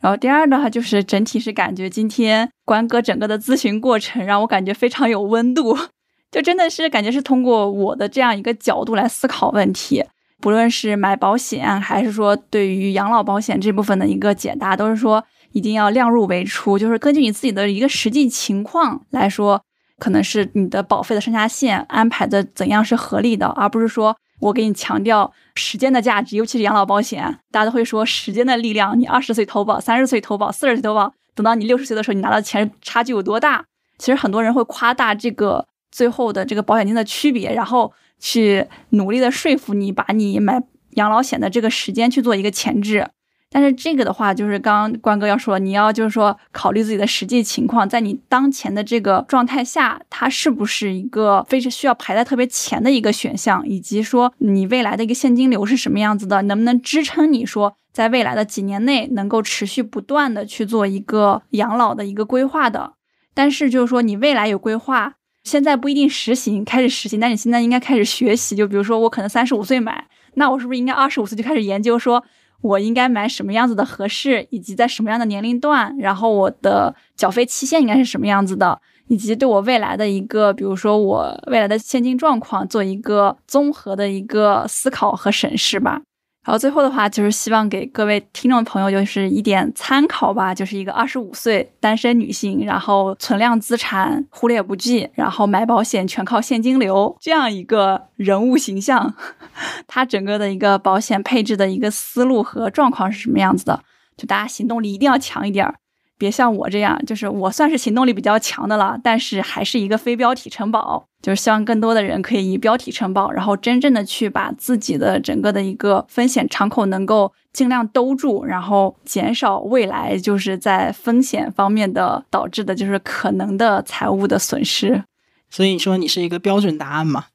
然后第二的话，就是整体是感觉今天关哥整个的咨询过程让我感觉非常有温度，就真的是感觉是通过我的这样一个角度来思考问题，不论是买保险还是说对于养老保险这部分的一个解答，都是说一定要量入为出，就是根据你自己的一个实际情况来说，可能是你的保费的上下限安排的怎样是合理的，而不是说。我给你强调时间的价值，尤其是养老保险，大家都会说时间的力量。你二十岁投保，三十岁投保，四十岁投保，等到你六十岁的时候，你拿到钱差距有多大？其实很多人会夸大这个最后的这个保险金的区别，然后去努力的说服你把你买养老险的这个时间去做一个前置。但是这个的话，就是刚刚关哥要说，你要就是说考虑自己的实际情况，在你当前的这个状态下，它是不是一个非常需要排在特别前的一个选项，以及说你未来的一个现金流是什么样子的，能不能支撑你说在未来的几年内能够持续不断的去做一个养老的一个规划的？但是就是说你未来有规划，现在不一定实行，开始实行，但你现在应该开始学习。就比如说我可能三十五岁买，那我是不是应该二十五岁就开始研究说？我应该买什么样子的合适，以及在什么样的年龄段，然后我的缴费期限应该是什么样子的，以及对我未来的一个，比如说我未来的现金状况做一个综合的一个思考和审视吧。然后最后的话，就是希望给各位听众朋友就是一点参考吧，就是一个二十五岁单身女性，然后存量资产忽略不计，然后买保险全靠现金流这样一个人物形象，她整个的一个保险配置的一个思路和状况是什么样子的？就大家行动力一定要强一点儿。别像我这样，就是我算是行动力比较强的了，但是还是一个非标体承保，就是希望更多的人可以以标体承保，然后真正的去把自己的整个的一个风险敞口能够尽量兜住，然后减少未来就是在风险方面的导致的就是可能的财务的损失。所以你说你是一个标准答案嘛？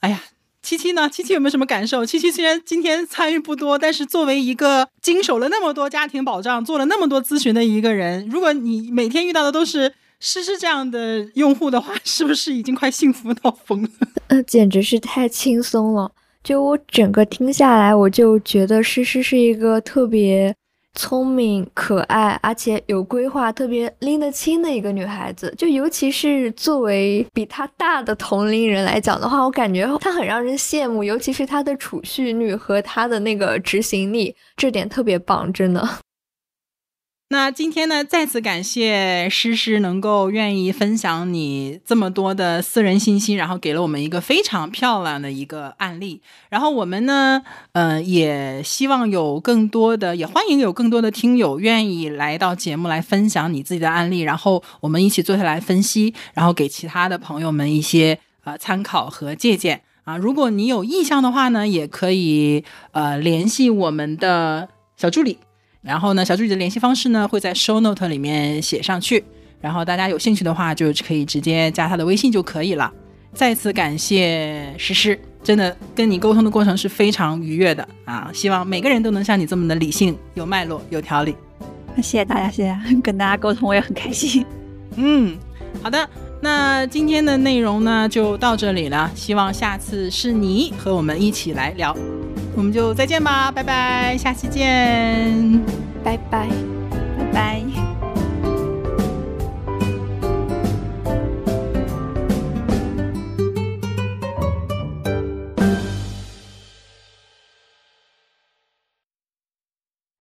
哎呀。七七呢？七七有没有什么感受？七七虽然今天参与不多，但是作为一个经手了那么多家庭保障、做了那么多咨询的一个人，如果你每天遇到的都是诗诗这样的用户的话，是不是已经快幸福到疯了？呃，简直是太轻松了。就我整个听下来，我就觉得诗诗是一个特别。聪明、可爱，而且有规划，特别拎得清的一个女孩子。就尤其是作为比她大的同龄人来讲的话，我感觉她很让人羡慕。尤其是她的储蓄率和她的那个执行力，这点特别棒，真的。那今天呢，再次感谢诗诗能够愿意分享你这么多的私人信息，然后给了我们一个非常漂亮的一个案例。然后我们呢，呃，也希望有更多的，也欢迎有更多的听友愿意来到节目来分享你自己的案例，然后我们一起坐下来分析，然后给其他的朋友们一些呃参考和借鉴啊。如果你有意向的话呢，也可以呃联系我们的小助理。然后呢，小助理的联系方式呢会在 show note 里面写上去，然后大家有兴趣的话就可以直接加他的微信就可以了。再次感谢诗诗，真的跟你沟通的过程是非常愉悦的啊！希望每个人都能像你这么的理性、有脉络、有条理。谢谢大家，谢谢跟大家沟通我也很开心。嗯，好的，那今天的内容呢就到这里了，希望下次是你和我们一起来聊。我们就再见吧，拜拜，下期见，拜拜，拜拜。